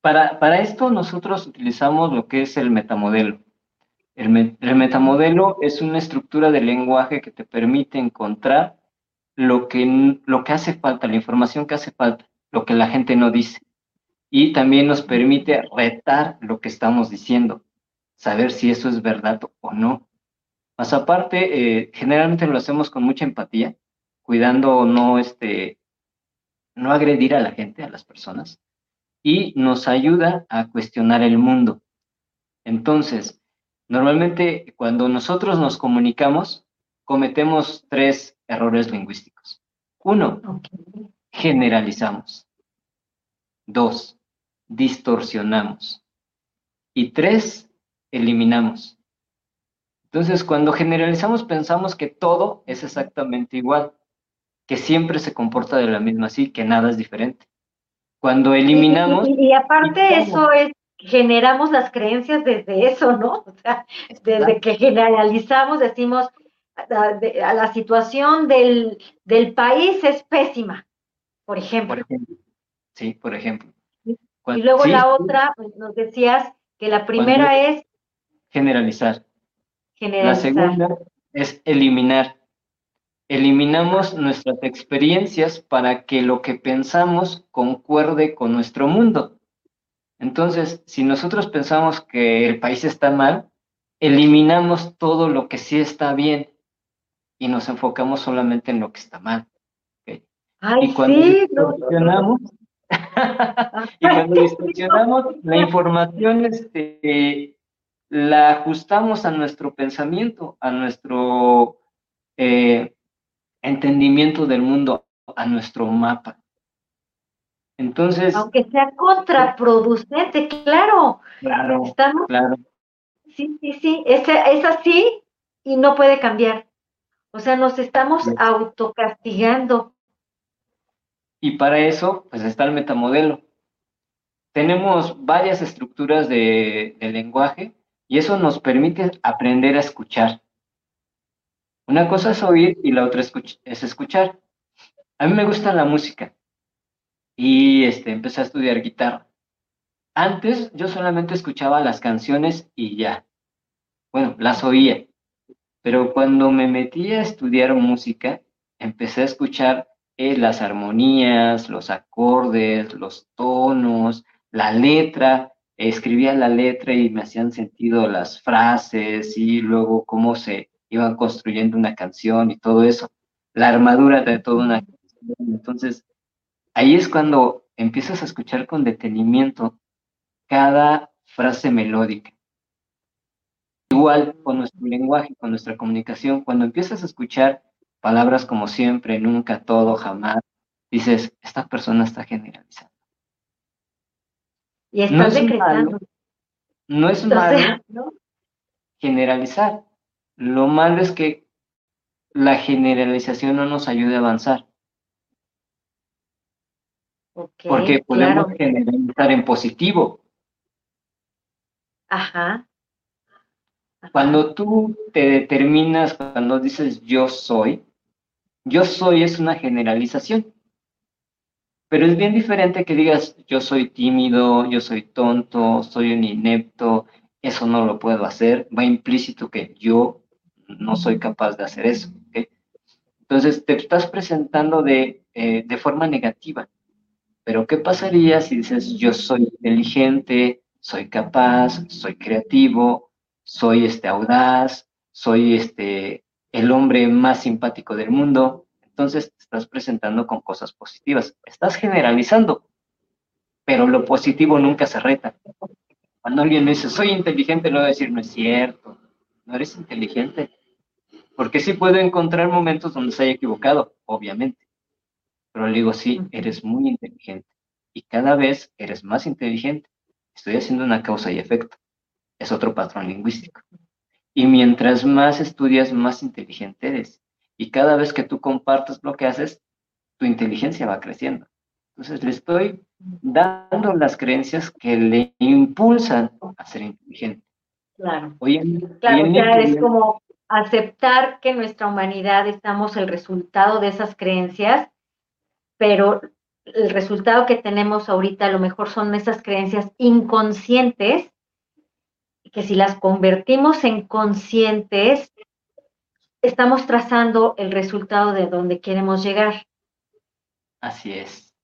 Para, para esto nosotros utilizamos lo que es el metamodelo. El, el, metamodelo es una estructura de lenguaje que te permite encontrar lo que, lo que hace falta, la información que hace falta, lo que la gente no dice. Y también nos permite retar lo que estamos diciendo saber si eso es verdad o no. Más aparte, eh, generalmente lo hacemos con mucha empatía, cuidando no, este, no agredir a la gente, a las personas, y nos ayuda a cuestionar el mundo. Entonces, normalmente cuando nosotros nos comunicamos, cometemos tres errores lingüísticos. Uno, generalizamos. Dos, distorsionamos. Y tres, eliminamos. Entonces, cuando generalizamos, pensamos que todo es exactamente igual, que siempre se comporta de la misma así, que nada es diferente. Cuando eliminamos... Y, aparte eso es, generamos las creencias desde eso, ¿no? O sea, desde que generalizamos, decimos, a, la situación del, del, país es pésima, por ejemplo. Por ejemplo. Sí, por ejemplo. y luego la otra, pues, nos decías que la primera es generalizar. La segunda es eliminar. Eliminamos nuestras experiencias para que lo que pensamos concuerde con nuestro mundo. Entonces, si nosotros pensamos que el país está mal, eliminamos todo lo que sí está bien y nos enfocamos solamente en lo que está mal. y cuando distorsionamos, y cuando distorsionamos la información este, la ajustamos a nuestro pensamiento, a nuestro eh, entendimiento del mundo, a nuestro mapa. Entonces. Aunque sea contraproducente, claro. Claro. claro. Sí, sí, sí. Es, es así y no puede cambiar. O sea, nos estamos autocastigando. Y para eso, pues está el metamodelo. Tenemos varias estructuras de, de lenguaje y eso nos permite aprender a escuchar. Una cosa es oír y la otra es escuchar. A mí me gusta la música y este, empecé a estudiar guitarra. Antes yo solamente escuchaba las canciones y ya. Bueno, las oía. Pero cuando me metí a estudiar música, empecé a escuchar eh, las armonías, los acordes, los tonos, la letra, escribía la letra y me hacían sentido las frases y luego cómo se iban construyendo una canción y todo eso, la armadura de toda una canción. Entonces, ahí es cuando empiezas a escuchar con detenimiento cada frase melódica. Igual con nuestro lenguaje, con nuestra comunicación, cuando empiezas a escuchar palabras como siempre, nunca, todo, jamás, dices, esta persona está generalizando. Y estás no decretando. no es malo generalizar. Lo malo es que la generalización no nos ayude a avanzar. porque podemos generalizar en positivo. Ajá. Cuando tú te determinas, cuando dices yo soy, yo soy es una generalización. Pero es bien diferente que digas, yo soy tímido, yo soy tonto, soy un inepto, eso no lo puedo hacer. Va implícito que yo no soy capaz de hacer eso. Entonces te estás presentando de, eh, de forma negativa. Pero ¿qué pasaría si dices yo soy inteligente, soy capaz, soy creativo, soy este audaz, soy este el hombre más simpático del mundo? Entonces te estás presentando con cosas positivas. Estás generalizando, pero lo positivo nunca se reta. Cuando alguien me dice, soy inteligente, lo voy a decir, no es cierto, no eres inteligente. Porque sí puedo encontrar momentos donde se haya equivocado, obviamente. Pero le digo, sí, eres muy inteligente. Y cada vez eres más inteligente. Estoy haciendo una causa y efecto. Es otro patrón lingüístico. Y mientras más estudias, más inteligente eres. Y cada vez que tú compartes lo que haces, tu inteligencia va creciendo. Entonces le estoy dando las creencias que le impulsan a ser inteligente. Claro. claro, es como aceptar que nuestra humanidad estamos el resultado de esas creencias, pero el resultado que tenemos ahorita a lo mejor son esas creencias inconscientes, que si las convertimos en conscientes, estamos trazando el resultado de donde queremos llegar. Así es,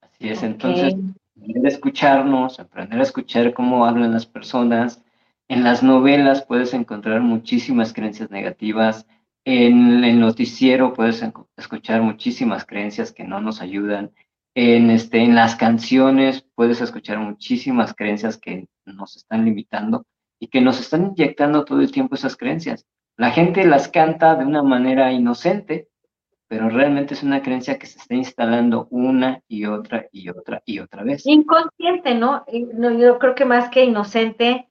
así es. Entonces, aprender a escucharnos, aprender a escuchar cómo hablan las personas. En las novelas puedes encontrar muchísimas creencias negativas. En el noticiero puedes escuchar muchísimas creencias que no nos ayudan. En, este, en las canciones puedes escuchar muchísimas creencias que nos están limitando y que nos están inyectando todo el tiempo esas creencias. La gente las canta de una manera inocente, pero realmente es una creencia que se está instalando una y otra y otra y otra vez. Inconsciente, ¿no? Yo creo que más que inocente,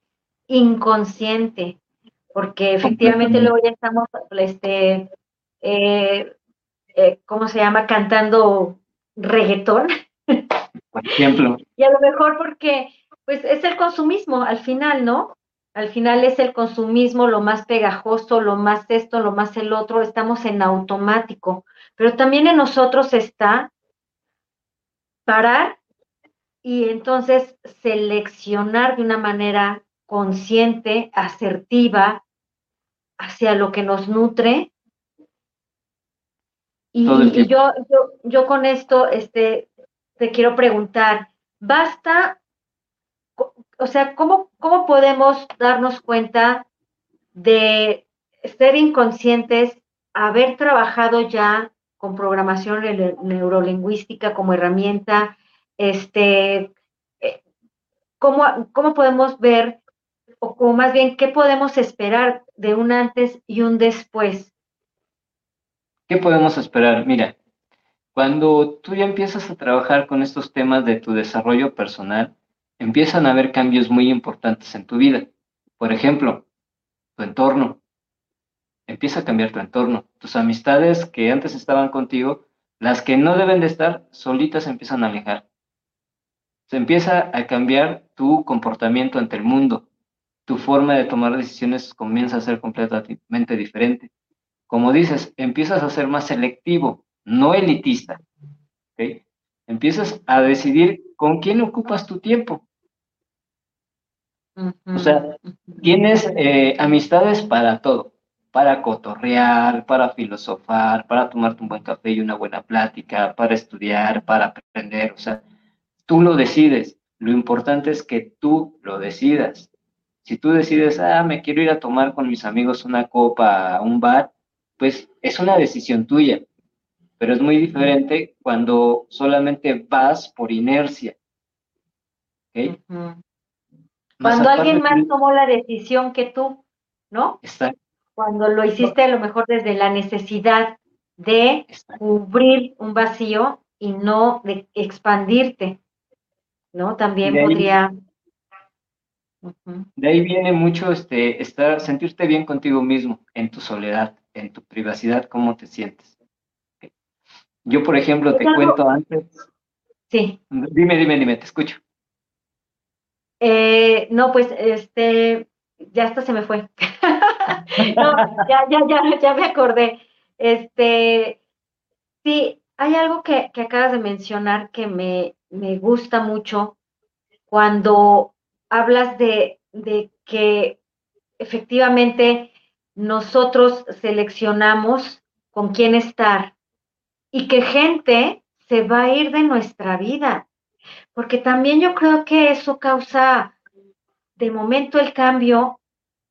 inconsciente, porque efectivamente luego ya estamos, este, eh, eh, ¿cómo se llama? Cantando reggaetón. Por ejemplo. y a lo mejor porque, pues, es el consumismo al final, ¿no? Al final es el consumismo lo más pegajoso, lo más esto, lo más el otro, estamos en automático. Pero también en nosotros está parar y entonces seleccionar de una manera consciente, asertiva, hacia lo que nos nutre. Y, yo, yo, yo, con esto este, te quiero preguntar, ¿basta o sea, ¿cómo, ¿cómo podemos darnos cuenta de ser inconscientes, haber trabajado ya con programación neurolingüística como herramienta? Este, eh, ¿cómo, ¿Cómo podemos ver, o, más bien, qué podemos esperar de un antes y un después? ¿Qué podemos esperar? Mira, cuando tú ya empiezas a trabajar con estos temas de tu desarrollo personal, empiezan a haber cambios muy importantes en tu vida. Por ejemplo, tu entorno. Empieza a cambiar tu entorno. Tus amistades que antes estaban contigo, las que no deben de estar, solitas empiezan a alejar. Se empieza a cambiar tu comportamiento ante el mundo. Tu forma de tomar decisiones comienza a ser completamente diferente. Como dices, empiezas a ser más selectivo, no elitista. Empiezas a decidir con quién ocupas tu tiempo. O sea, tienes eh, amistades para todo, para cotorrear, para filosofar, para tomarte un buen café y una buena plática, para estudiar, para aprender. O sea, tú lo decides. Lo importante es que tú lo decidas. Si tú decides, ah, me quiero ir a tomar con mis amigos una copa a un bar, pues es una decisión tuya. Pero es muy diferente cuando solamente vas por inercia. ¿okay? Cuando alguien más tomó la decisión que tú, ¿no? Cuando lo hiciste a lo mejor desde la necesidad de cubrir un vacío y no de expandirte, ¿no? También podría... De ahí viene mucho este, estar, sentirte bien contigo mismo, en tu soledad, en tu privacidad, cómo te sientes. Yo, por ejemplo, te cuento antes. Sí. Dime, dime, dime, te escucho. Eh, no, pues este, ya hasta se me fue. no, ya, ya, ya, ya me acordé. Este, sí, hay algo que, acabas de mencionar que me, me, gusta mucho cuando hablas de, de que efectivamente nosotros seleccionamos con quién estar y que gente se va a ir de nuestra vida porque también yo creo que eso causa, de momento el cambio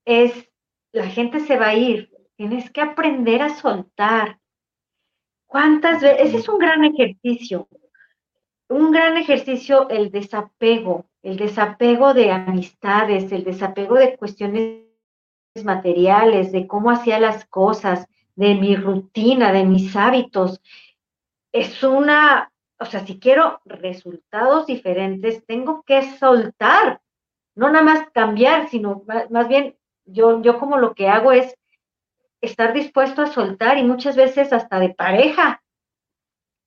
es, la gente se va a ir, tienes que aprender a soltar. ¿Cuántas veces? Ese es un gran ejercicio, un gran ejercicio el desapego, el desapego de amistades, el desapego de cuestiones materiales, de cómo hacía las cosas, de mi rutina, de mis hábitos. Es una, o sea, si quiero resultados diferentes, tengo que soltar, no nada más cambiar, sino más, bien yo, yo como lo que hago es estar dispuesto a soltar y muchas veces hasta de pareja.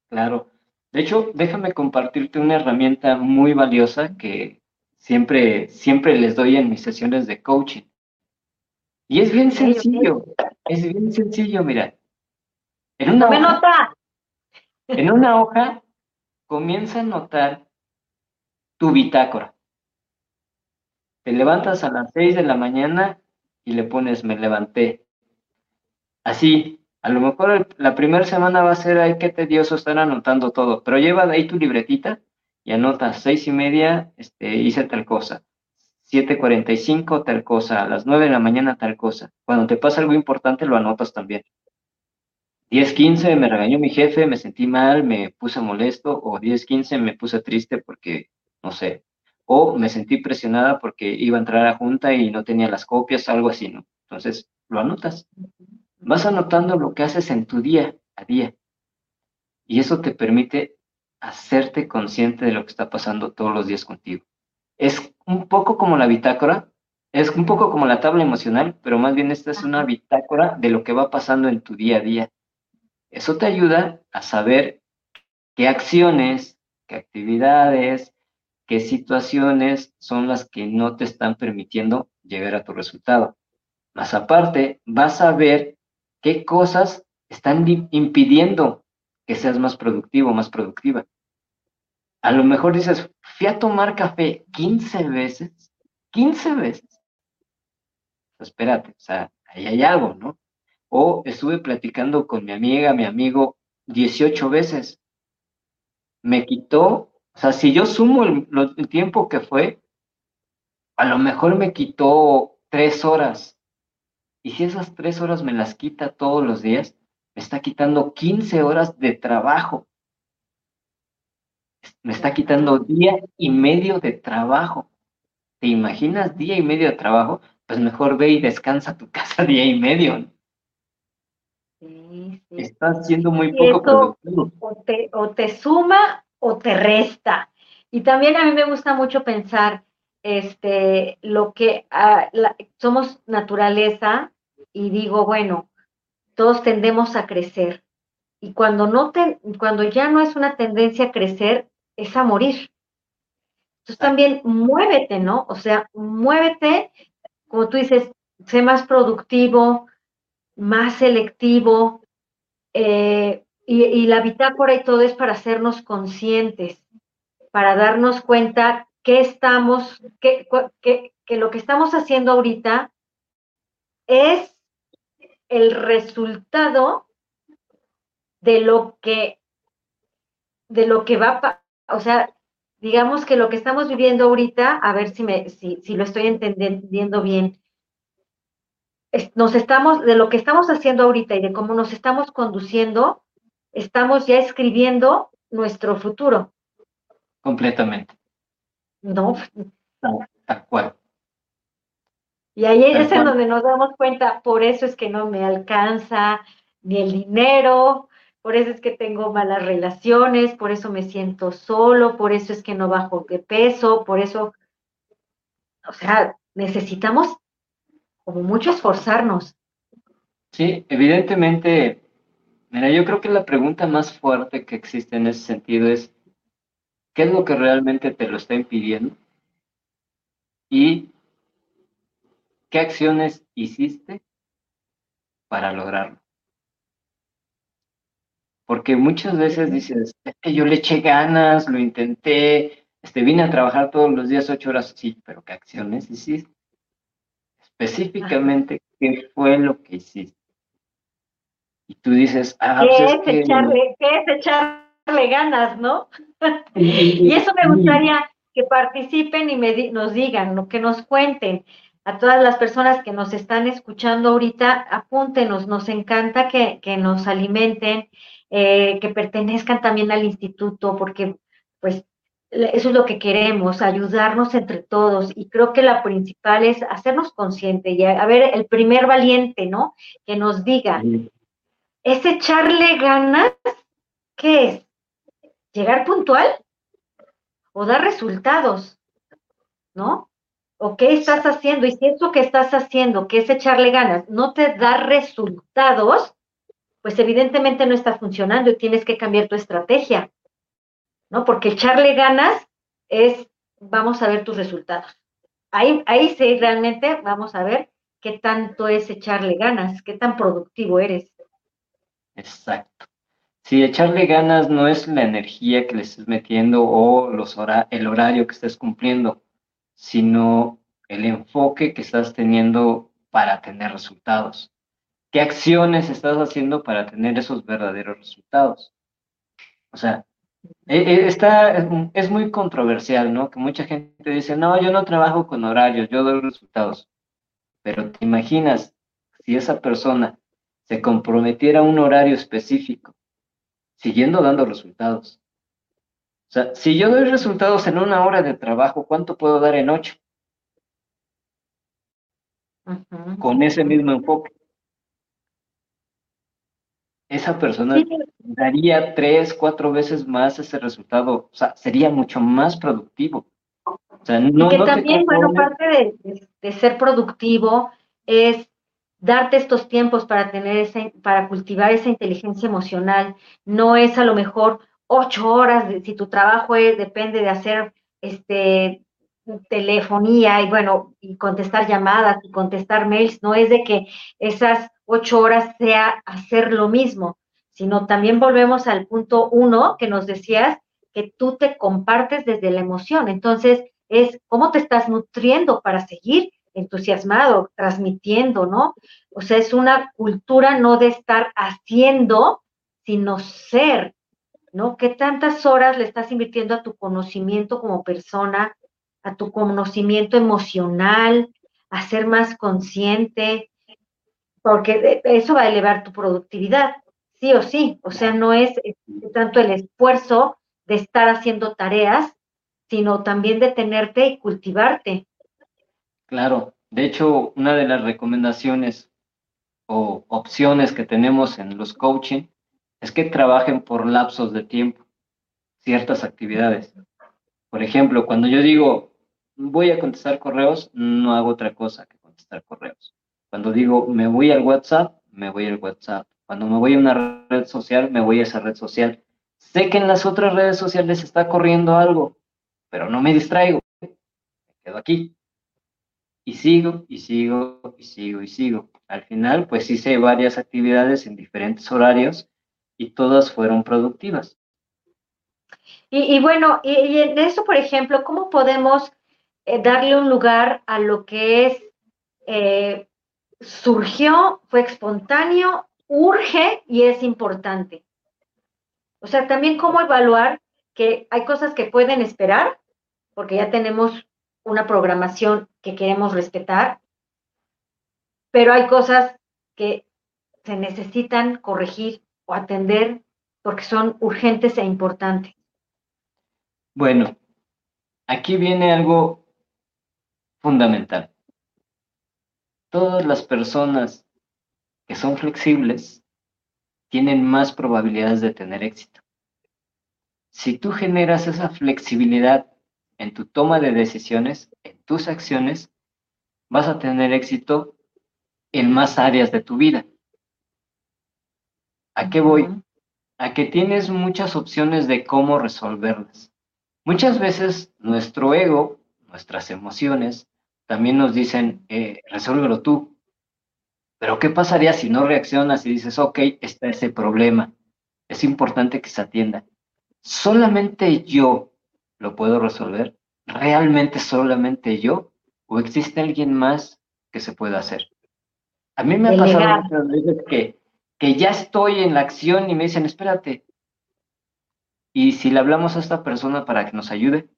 Claro. De hecho, déjame compartirte una herramienta muy valiosa que siempre, siempre les doy en mis sesiones de coaching. Y es bien sencillo, es bien sencillo, mira. En una, me nota. En una hoja comienza a notar tu bitácora. Te levantas a las 6 de la mañana y le pones me levanté. Así, a lo mejor la primera semana va a ser, ay, qué tedioso estar anotando todo, pero lleva ahí tu libretita y anotas seis y media, este, hice tal cosa. 7.45 tal cosa, a las 9 de la mañana tal cosa. Cuando te pasa algo importante lo anotas también. 10.15 me regañó mi jefe, me sentí mal, me puse molesto, o 10.15 me puse triste porque, no sé, o me sentí presionada porque iba a entrar a junta y no tenía las copias, algo así, ¿no? Entonces, lo anotas. Vas anotando lo que haces en tu día a día. Y eso te permite hacerte consciente de lo que está pasando todos los días contigo. Es un poco como la bitácora, es un poco como la tabla emocional, pero más bien esta es una bitácora de lo que va pasando en tu día a día. Eso te ayuda a saber qué acciones, qué actividades, qué situaciones son las que no te están permitiendo llegar a tu resultado. Más aparte, vas a ver qué cosas están impidiendo que seas más productivo, más productiva. A lo mejor dices, fui a tomar café 15 veces, 15 veces. Espérate, o sea, ahí hay algo, ¿no? O estuve platicando con mi amiga, mi amigo, 18 veces. Me quitó, o sea, si yo sumo el, tiempo que fue, a lo mejor me quitó tres horas. Y si esas tres horas me las quita todos los días, me está quitando 15 horas de trabajo. Me está quitando día y medio de trabajo. ¿Te imaginas día y medio de trabajo? Pues mejor ve y descansa tu casa día y medio. Está siendo muy poco productivo. O te, suma o te resta. Y también a mí me gusta mucho pensar este, lo que ah, somos naturaleza y digo, bueno, todos tendemos a crecer. Y cuando, no te, cuando ya no es una tendencia a crecer, es a morir. Entonces también muévete, ¿no? O sea, muévete, como tú dices, sé más productivo, más selectivo, eh, y, la bitácora y todo es para hacernos conscientes, para darnos cuenta que estamos, que, lo que estamos haciendo ahorita es el resultado de lo que de lo que va o sea digamos que lo que estamos viviendo ahorita a ver si me si lo estoy entendiendo bien nos estamos, de lo que estamos haciendo ahorita y de cómo nos estamos conduciendo, estamos ya escribiendo nuestro futuro. Completamente. No. Tal cual. Y ahí es en donde nos damos cuenta, por eso es que no me alcanza ni el dinero, por eso es que tengo malas relaciones, por eso me siento solo, por eso es que no bajo de peso, por eso, o sea, necesitamos como mucho esforzarnos. Sí, evidentemente, mira, yo creo que la pregunta más fuerte que existe en ese sentido es, ¿qué es lo que realmente te lo está impidiendo? Y qué acciones hiciste para lograrlo. Porque muchas veces dices, es que yo le eché ganas, lo intenté, este, vine a trabajar todos los días ocho horas, sí, pero ¿qué acciones hiciste? Específicamente qué fue lo que hiciste. Y tú dices, ah, ¿Qué, pues es, echarle, ¿qué es echarle ganas, no? y eso me gustaría que participen y me nos digan, que nos cuenten. A todas las personas que nos están escuchando ahorita, apúntenos, nos encanta que, nos alimenten, eh, que pertenezcan también al instituto, porque eso es lo que queremos, ayudarnos entre todos. Y creo que la principal es hacernos conscientes y a, ver el primer valiente, ¿no? Que nos diga, ¿es echarle ganas? ¿Qué es? ¿Llegar puntual? ¿O dar resultados? ¿No? ¿O qué estás haciendo? Y si eso que estás haciendo, que es echarle ganas, no te da resultados, pues evidentemente no está funcionando y tienes que cambiar tu estrategia. ¿No? Porque echarle ganas es, vamos a ver tus resultados. Ahí, ahí sí, realmente vamos a ver qué tanto es echarle ganas, qué tan productivo eres. Exacto. Si echarle ganas no es la energía que le estés metiendo o los el horario que estés cumpliendo, sino el enfoque que estás teniendo para tener resultados. ¿Qué acciones estás haciendo para tener esos verdaderos resultados? O sea, está, es muy controversial, ¿no? Que mucha gente dice, no, yo no trabajo con horarios, yo doy resultados. Pero te imaginas si esa persona se comprometiera a un horario específico, siguiendo dando resultados. O sea, si yo doy resultados en una hora de trabajo, ¿cuánto puedo dar en ocho? Con ese mismo enfoque esa persona daría tres, cuatro veces más ese resultado, o sea, sería mucho más productivo. O sea, no, y que también, bueno, parte de, ser productivo es darte estos tiempos para tener ese, para cultivar esa inteligencia emocional. No es a lo mejor ocho horas, de, si tu trabajo es, depende de hacer este telefonía y bueno, y contestar llamadas y contestar mails, no es de que esas ocho horas sea hacer lo mismo, sino también volvemos al punto uno que nos decías, que tú te compartes desde la emoción. Entonces, es cómo te estás nutriendo para seguir entusiasmado, transmitiendo, ¿no? O sea, es una cultura no de estar haciendo, sino ser, ¿no? ¿Qué tantas horas le estás invirtiendo a tu conocimiento como persona, a tu conocimiento emocional, a ser más consciente, porque eso va a elevar tu productividad, sí o sí. O sea, no es tanto el esfuerzo de estar haciendo tareas, sino también de tenerte y cultivarte. Claro, de hecho, una de las recomendaciones o opciones que tenemos en los coaching es que trabajen por lapsos de tiempo, ciertas actividades. Por ejemplo, cuando yo digo voy a contestar correos, no hago otra cosa que contestar correos. Cuando digo me voy al WhatsApp, me voy al WhatsApp. Cuando me voy a una red social, me voy a esa red social. Sé que en las otras redes sociales está corriendo algo, pero no me distraigo. Me quedo aquí. Y sigo, y sigo, y sigo, y sigo. Al final, pues hice varias actividades en diferentes horarios y todas fueron productivas. Y, bueno, y, en eso, por ejemplo, ¿cómo podemos eh, darle un lugar a lo que es eh, surgió, fue espontáneo, urge y es importante. O sea, también cómo evaluar que hay cosas que pueden esperar, porque ya tenemos una programación que queremos respetar, pero hay cosas que se necesitan corregir o atender porque son urgentes e importantes. Bueno, aquí viene algo fundamental todas las personas que son flexibles tienen más probabilidades de tener éxito. Si tú generas esa flexibilidad en tu toma de decisiones, en tus acciones, vas a tener éxito en más áreas de tu vida. ¿A qué voy? A que tienes muchas opciones de cómo resolverlas. Muchas veces nuestro ego, nuestras emociones, también nos dicen, eh, resuélvelo tú. Pero ¿qué pasaría si no reaccionas y dices, ok, está ese problema? Es importante que se atienda. ¿Solamente yo lo puedo resolver? ¿Realmente solamente yo? ¿O existe alguien más que se pueda hacer? A mí me ha pasado muchas veces que, que ya estoy en la acción y me dicen, espérate, ¿y si le hablamos a esta persona para que nos ayude?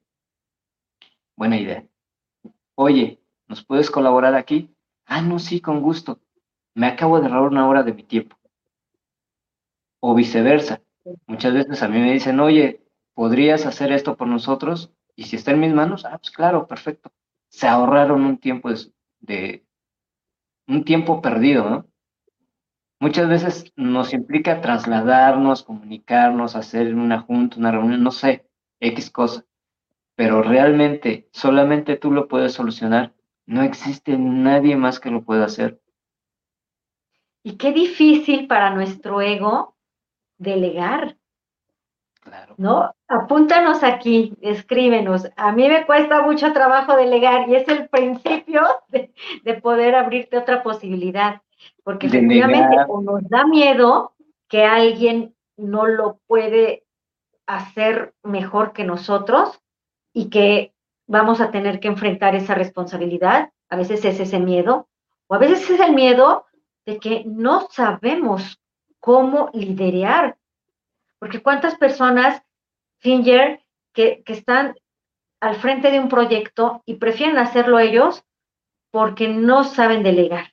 Buena idea. Oye, ¿nos puedes colaborar aquí? Ah, no, sí, con gusto. Me acabo de ahorrar una hora de mi tiempo. O viceversa. Muchas veces a mí me dicen, oye, ¿podrías hacer esto por nosotros? Y si está en mis manos, ah, pues claro, perfecto. Se ahorraron un tiempo de, un tiempo perdido, ¿no? Muchas veces nos implica trasladarnos, comunicarnos, hacer una junta, una reunión, no sé, X cosa. Pero realmente solamente tú lo puedes solucionar. No existe nadie más que lo pueda hacer. Y qué difícil para nuestro ego delegar. Claro. ¿No? Apúntanos aquí, escríbenos. A mí me cuesta mucho trabajo delegar y es el principio de, poder abrirte otra posibilidad. Porque efectivamente nos da miedo que alguien no lo puede hacer mejor que nosotros y que vamos a tener que enfrentar esa responsabilidad. A veces es ese miedo, o a veces es el miedo de que no sabemos cómo liderar. Porque cuántas personas, Finger, que, que están al frente de un proyecto y prefieren hacerlo ellos porque no saben delegar,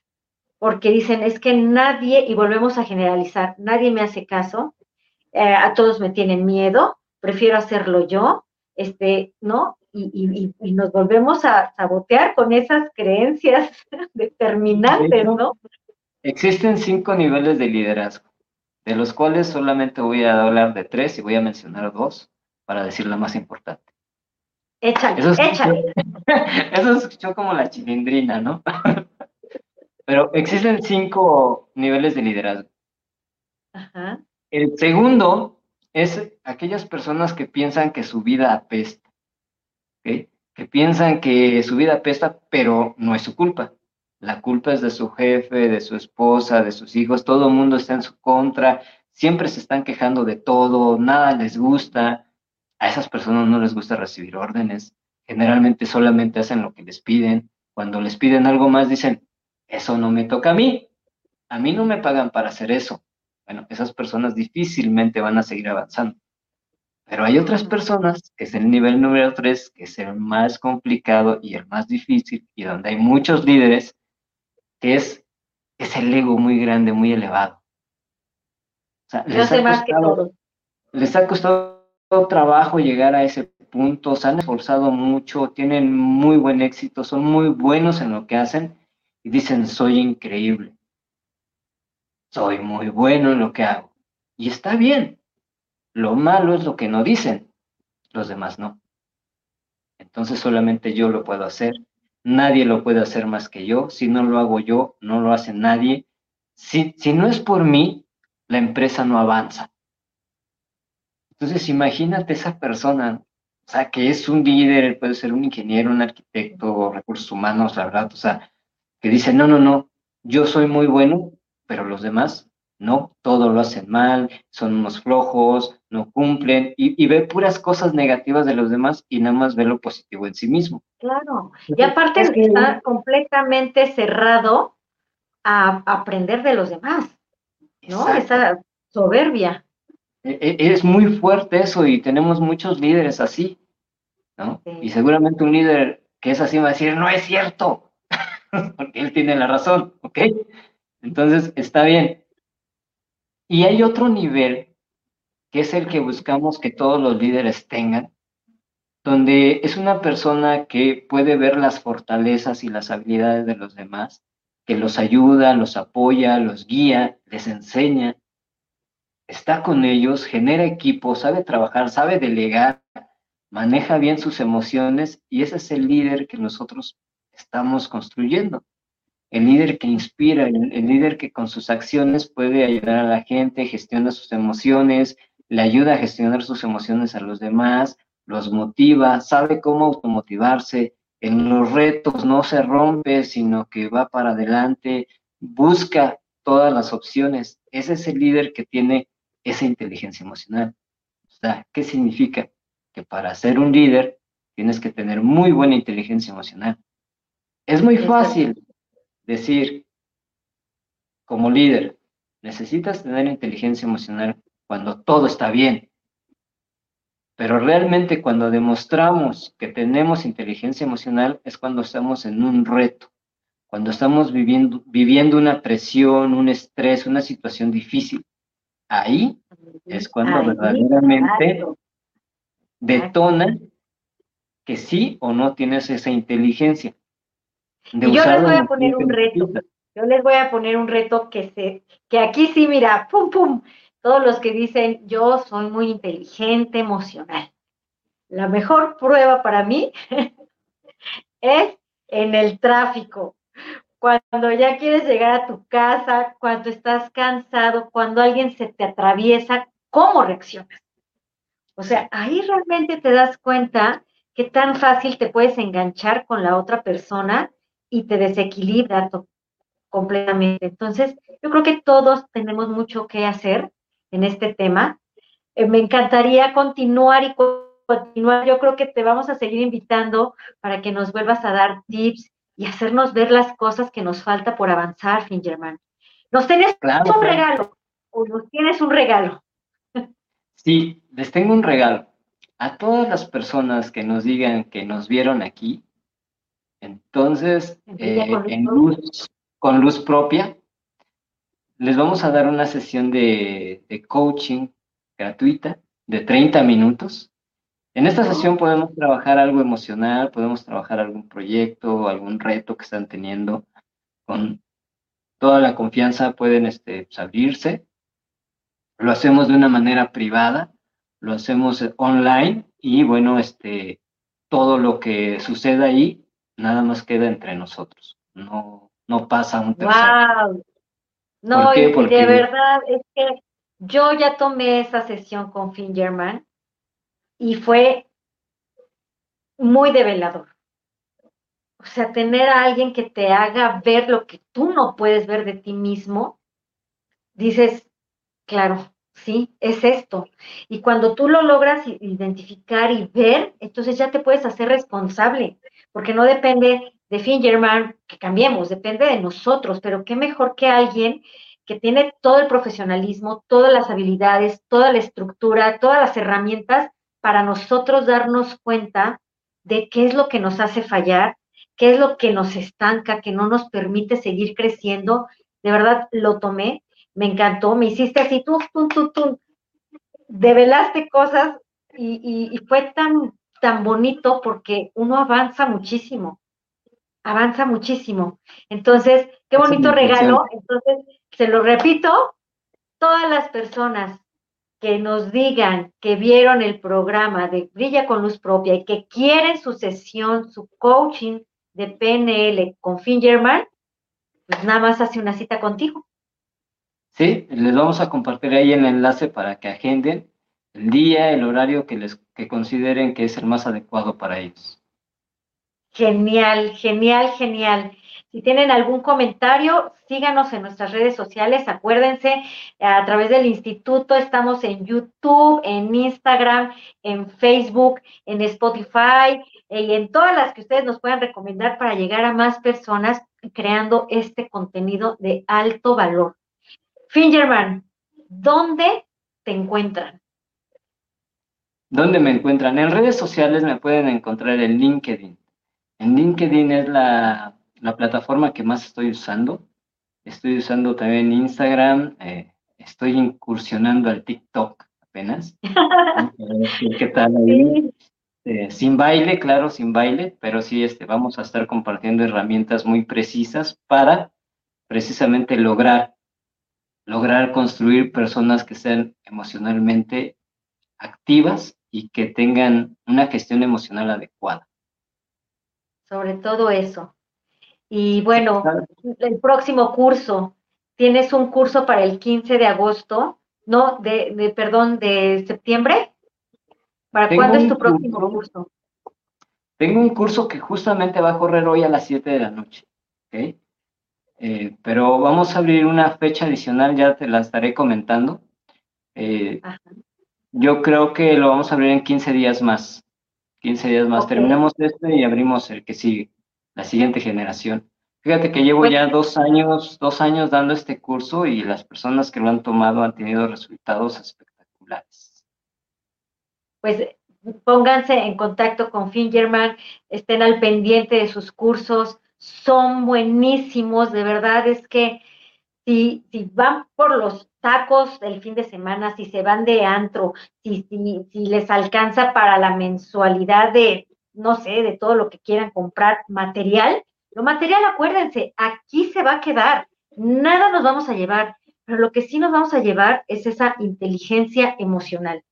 porque dicen, es que nadie, y volvemos a generalizar, nadie me hace caso, eh, a todos me tienen miedo, prefiero hacerlo yo, este, ¿no? Y, y, nos volvemos a sabotear con esas creencias determinantes, ¿no? Existen cinco niveles de liderazgo de los cuales solamente voy a hablar de tres y voy a mencionar dos para decir la más importante. Échale, eso échale. Eso escuchó como la chilindrina, ¿no? Pero existen cinco niveles de liderazgo. Ajá. El segundo es aquellas personas que piensan que su vida apesta, que piensan que su vida apesta, pero no es su culpa. La culpa es de su jefe, de su esposa, de sus hijos, todo el mundo está en su contra, siempre se están quejando de todo, nada les gusta. A esas personas no les gusta recibir órdenes, generalmente solamente hacen lo que les piden. Cuando les piden algo más dicen, eso no me toca a mí, a mí no me pagan para hacer eso. Bueno, esas personas difícilmente van a seguir avanzando. Pero hay otras personas, que es el nivel número tres, que es el más complicado y el más difícil, y donde hay muchos líderes es, es el ego muy grande, muy elevado. les, ha costado, les ha costado trabajo llegar a ese punto, se han esforzado mucho, tienen muy buen éxito, son muy buenos en lo que hacen y dicen, soy increíble, soy muy bueno en lo que hago. Y está bien. Lo malo es lo que no dicen, los demás no. Entonces solamente yo lo puedo hacer nadie lo puede hacer más que yo, si no lo hago yo, no lo hace nadie. Si, si no es por mí, la empresa no avanza. Entonces imagínate esa persona, o sea, que es un líder, puede ser un ingeniero, un arquitecto, recursos humanos, la verdad, o sea, que dice, no, no, no, yo soy muy bueno, pero los demás no, todo lo hacen mal, son unos flojos, no cumplen y, ve puras cosas negativas de los demás y nada más ve lo positivo en sí mismo. Claro, y aparte está completamente cerrado a aprender de los demás, ¿no? Esa soberbia. E, e, es muy fuerte eso y tenemos muchos líderes así, ¿no? Y seguramente un líder que es así va a decir, no es cierto, porque él tiene la razón, ¿ok? Entonces, está bien, y hay otro nivel, que es el que buscamos que todos los líderes tengan, donde es una persona que puede ver las fortalezas y las habilidades de los demás, que los ayuda, los apoya, los guía, les enseña, está con ellos, genera equipo, sabe trabajar, sabe delegar, maneja bien sus emociones y ese es el líder que nosotros estamos construyendo el líder que inspira, el, líder que con sus acciones puede ayudar a la gente, gestiona sus emociones, le ayuda a gestionar sus emociones a los demás, los motiva, sabe cómo automotivarse, en los retos no se rompe, sino que va para adelante, busca todas las opciones. Ese es el líder que tiene esa inteligencia emocional. O sea, ¿qué significa? Que para ser un líder tienes que tener muy buena inteligencia emocional. Es muy fácil decir, como líder, necesitas tener inteligencia emocional cuando todo está bien. Pero realmente cuando demostramos que tenemos inteligencia emocional es cuando estamos en un reto, cuando estamos viviendo, viviendo una presión, un estrés, una situación difícil. Ahí es cuando verdaderamente detona que sí o no tienes esa inteligencia. Y yo les voy a poner un reto. Yo les voy a poner un reto que se, que aquí sí, mira, pum, pum, todos los que dicen yo soy muy inteligente, emocional. La mejor prueba para mí es en el tráfico. Cuando ya quieres llegar a tu casa, cuando estás cansado, cuando alguien se te atraviesa, ¿cómo reaccionas? O sea, ahí realmente te das cuenta que tan fácil te puedes enganchar con la otra persona y te desequilibra completamente. Entonces, yo creo que todos tenemos mucho que hacer en este tema. Eh, me encantaría continuar y continuar. Yo creo que te vamos a seguir invitando para que nos vuelvas a dar tips y hacernos ver las cosas que nos falta por avanzar, Fingerman. ¿Nos tienes un regalo o nos tienes un regalo? Sí, les tengo un regalo. A todas las personas que nos digan que nos vieron aquí, entonces, eh, en luz, con luz propia, les vamos a dar una sesión de, coaching gratuita de 30 minutos. En esta sesión podemos trabajar algo emocional, podemos trabajar algún proyecto, algún reto que están teniendo. Con toda la confianza pueden este, abrirse. Lo hacemos de una manera privada, lo hacemos online y bueno, este, todo lo que suceda ahí nada más queda entre nosotros. No, no pasa un tercero. No, y de verdad es que yo ya tomé esa sesión con Fingerman y fue muy develador. O sea, tener a alguien que te haga ver lo que tú no puedes ver de ti mismo, dices, claro, sí, es esto. Y cuando tú lo logras identificar y ver, entonces ya te puedes hacer responsable, porque no depende de Fingerman que cambiemos, depende de nosotros, pero qué mejor que alguien que tiene todo el profesionalismo, todas las habilidades, toda la estructura, todas las herramientas para nosotros darnos cuenta de qué es lo que nos hace fallar, qué es lo que nos estanca, que no nos permite seguir creciendo. De verdad lo tomé, me encantó, me hiciste así, tú, tú, tú, tú, develaste cosas y, y fue tan, tan bonito porque uno avanza muchísimo avanza muchísimo. Entonces, qué bonito regalo. Entonces, se lo repito, todas las personas que nos digan que vieron el programa de Brilla con Luz Propia y que quieren su sesión, su coaching de PNL con Fingerman, pues nada más hace una cita contigo. Sí, les vamos a compartir ahí el enlace para que agenden el día, el horario que les que consideren que es el más adecuado para ellos. Genial, genial, genial. Si tienen algún comentario, síganos en nuestras redes sociales. Acuérdense, a través del instituto estamos en YouTube, en Instagram, en Facebook, en Spotify eh, y en todas las que ustedes nos puedan recomendar para llegar a más personas creando este contenido de alto valor. Fingerman, ¿dónde te encuentran? ¿Dónde me encuentran? En redes sociales me pueden encontrar en LinkedIn. En LinkedIn es la, plataforma que más estoy usando. Estoy usando también Instagram. Eh, estoy incursionando al TikTok apenas. ¿Qué tal ahí? Eh, sin baile, claro, sin baile, pero sí este, vamos a estar compartiendo herramientas muy precisas para precisamente lograr, lograr construir personas que sean emocionalmente activas y que tengan una gestión emocional adecuada sobre todo eso. Y bueno, el próximo curso, tienes un curso para el 15 de agosto, ¿no? De, perdón, de septiembre. ¿Para cuándo es tu próximo curso, Tengo un curso que justamente va a correr hoy a las 7 de la noche, ¿ok? Eh, pero vamos a abrir una fecha adicional, ya te la estaré comentando. Eh, yo creo que lo vamos a abrir en 15 días más. 15 días más. Terminamos este y abrimos el que sigue, la siguiente generación. Fíjate que llevo ya dos años, dos años dando este curso y las personas que lo han tomado han tenido resultados espectaculares. Pues pónganse en contacto con Fingerman, estén al pendiente de sus cursos, son buenísimos, de verdad es que si, si van por los tacos el fin de semana, si se van de antro, si, si, si les alcanza para la mensualidad de, no sé, de todo lo que quieran comprar material, lo material, acuérdense, aquí se va a quedar, nada nos vamos a llevar, pero lo que sí nos vamos a llevar es esa inteligencia emocional,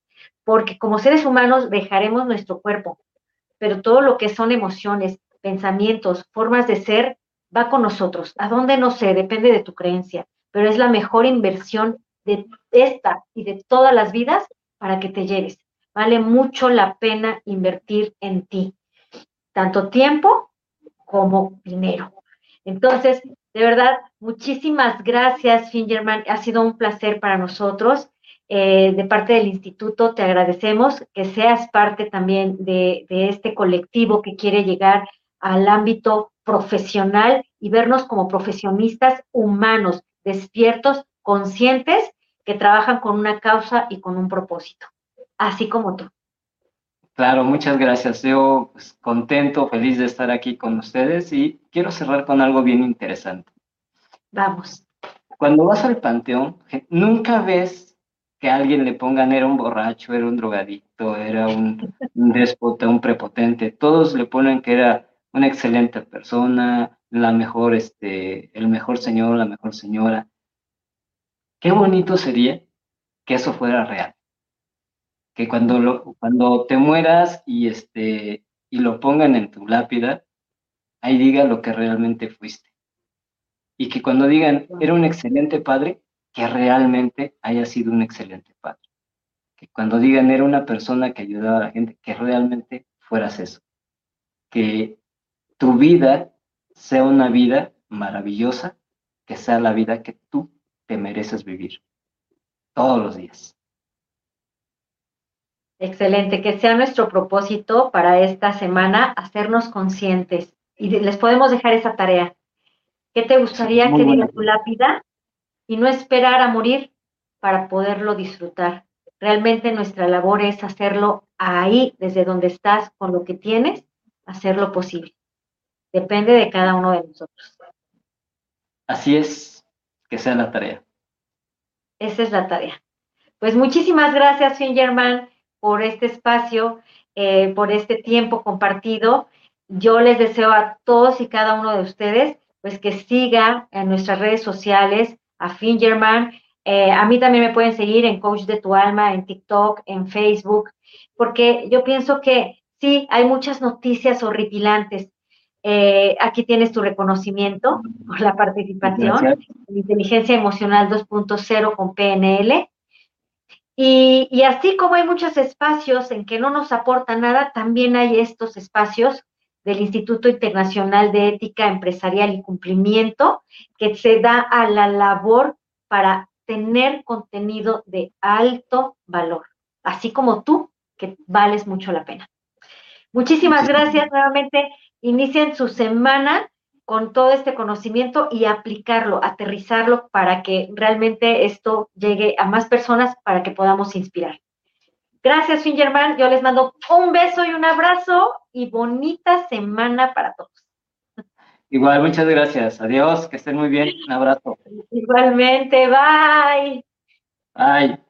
porque como seres humanos dejaremos nuestro cuerpo, pero todo lo que son emociones, pensamientos, formas de ser, va con nosotros. ¿A dónde? No sé, depende de tu creencia, pero es la mejor inversión de esta y de todas las vidas para que te lleves. Vale mucho la pena invertir en ti, tanto tiempo como dinero. Entonces, de verdad, muchísimas gracias, Fingerman. Ha sido un placer para nosotros. Eh, de parte del instituto, te agradecemos que seas parte también de este colectivo que quiere llegar al ámbito profesional y vernos como profesionistas humanos, despiertos, conscientes, que trabajan con una causa y con un propósito, así como tú. Claro, muchas gracias. Yo pues, contento, feliz de estar aquí con ustedes y quiero cerrar con algo bien interesante. Vamos. Cuando vas al panteón, nunca ves que a alguien le pongan era un borracho, era un drogadicto, era un, un déspota, un prepotente. Todos le ponen que era una excelente persona, la mejor, este, el mejor señor, la mejor señora. Qué bonito sería que eso fuera real. Que cuando, lo, cuando te mueras y, este, y lo pongan en tu lápida, ahí diga lo que realmente fuiste. Y que cuando digan, era un excelente padre, que realmente haya sido un excelente padre. Que cuando digan, era una persona que ayudaba a la gente, que realmente fueras eso. Que tu vida sea una vida maravillosa, que sea la vida que tú te mereces vivir todos los días. Excelente, que sea nuestro propósito para esta semana hacernos conscientes y les podemos dejar esa tarea. ¿Qué te gustaría que diga tu lápida y no esperar a morir para poderlo disfrutar? Realmente nuestra labor es hacerlo ahí, desde donde estás, con lo que tienes, hacerlo posible. Depende de cada uno de nosotros. Así es, que sea la tarea. Esa es la tarea. Pues muchísimas gracias, Fingerman, por este espacio, eh, por este tiempo compartido. Yo les deseo a todos y cada uno de ustedes, pues que siga en nuestras redes sociales a Fingerman. Eh, a mí también me pueden seguir en Coach de tu Alma, en TikTok, en Facebook, porque yo pienso que sí, hay muchas noticias horripilantes, eh, aquí tienes tu reconocimiento por la participación en Inteligencia Emocional 2.0 con PNL. Y, y, así como hay muchos espacios en que no nos aporta nada, también hay estos espacios del Instituto Internacional de Ética Empresarial y Cumplimiento que se da a la labor para tener contenido de alto valor, así como tú, que vales mucho la pena. Muchísimas gracias nuevamente inicien su semana con todo este conocimiento y aplicarlo, aterrizarlo para que realmente esto llegue a más personas para que podamos inspirar. Gracias, Fingerman. Yo les mando un beso y un abrazo y bonita semana para todos. Igual, muchas gracias. Adiós, que estén muy bien. Un abrazo. Igualmente, bye. Bye.